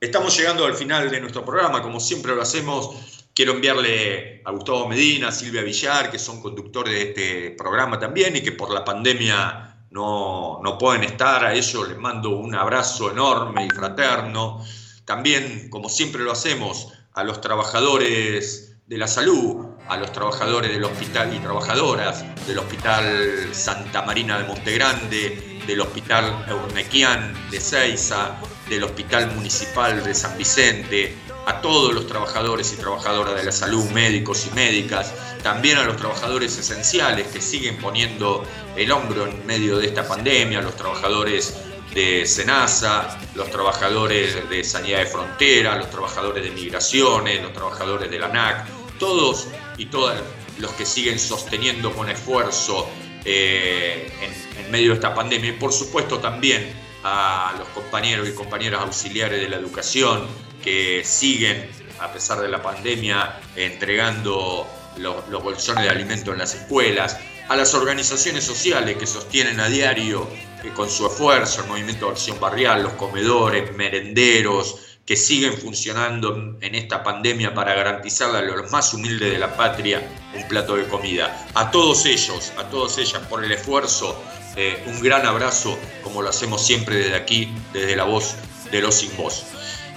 Estamos llegando al final de nuestro programa, como siempre lo hacemos Quiero enviarle a Gustavo Medina, a Silvia Villar, que son conductores de este programa también y que por la pandemia no, no pueden estar. A ellos les mando un abrazo enorme y fraterno. También, como siempre lo hacemos, a los trabajadores de la salud, a los trabajadores del hospital y trabajadoras del Hospital Santa Marina de Montegrande, del Hospital Eurnequian de Ceiza, del Hospital Municipal de San Vicente, a todos los trabajadores y trabajadoras de la salud, médicos y médicas, también a los trabajadores esenciales que siguen poniendo el hombro en medio de esta pandemia, los trabajadores de SENASA, los trabajadores de Sanidad de Frontera, los trabajadores de Migraciones, los trabajadores de la ANAC, todos y todas los que siguen sosteniendo con esfuerzo eh, en, en medio de esta pandemia. Y por supuesto también a los compañeros y compañeras auxiliares de la educación que siguen, a pesar de la pandemia, entregando los, bolsones de alimento en las escuelas, a las organizaciones sociales que sostienen a diario con su esfuerzo el movimiento de acción barrial, los comedores, merenderos, que siguen funcionando en esta pandemia para garantizarle a los más humildes de la patria un plato de comida. A todos ellos, a todas ellas por el esfuerzo, eh, un gran abrazo, como lo hacemos siempre desde aquí, desde la voz de los sin voz.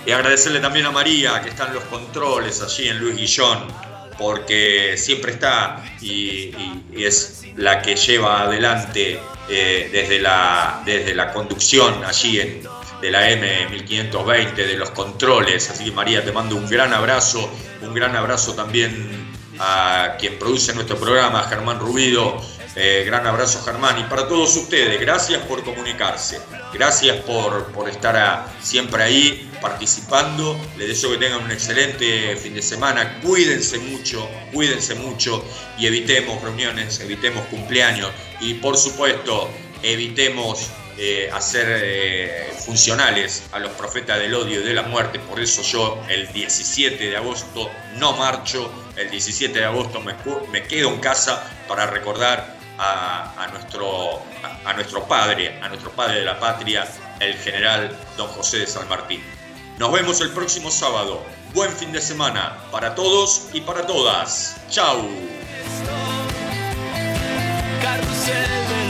Y agradecerle también a María, que está en los controles allí en Luis Guillón, porque siempre está y, es la que lleva adelante eh, desde, la, desde la conducción allí en, de la M1520, de los controles. Así que María, te mando un gran abrazo, un gran abrazo también a quien produce nuestro programa, Germán Rubido. Eh, gran abrazo Germán. Y para todos ustedes, gracias por comunicarse, gracias por, por estar siempre ahí participando, les deseo que tengan un excelente fin de semana, cuídense mucho, cuídense mucho y evitemos reuniones, evitemos cumpleaños. Y por supuesto evitemos eh, hacer eh, funcionales a los profetas del odio y de la muerte. Por eso yo el 17 de agosto no marcho, el 17 de agosto me, me quedo en casa para recordar a, nuestro, a, nuestro padre, a nuestro padre de la patria, el general don José de San Martín. Nos vemos el próximo sábado. Buen fin de semana para todos y para todas. Chau.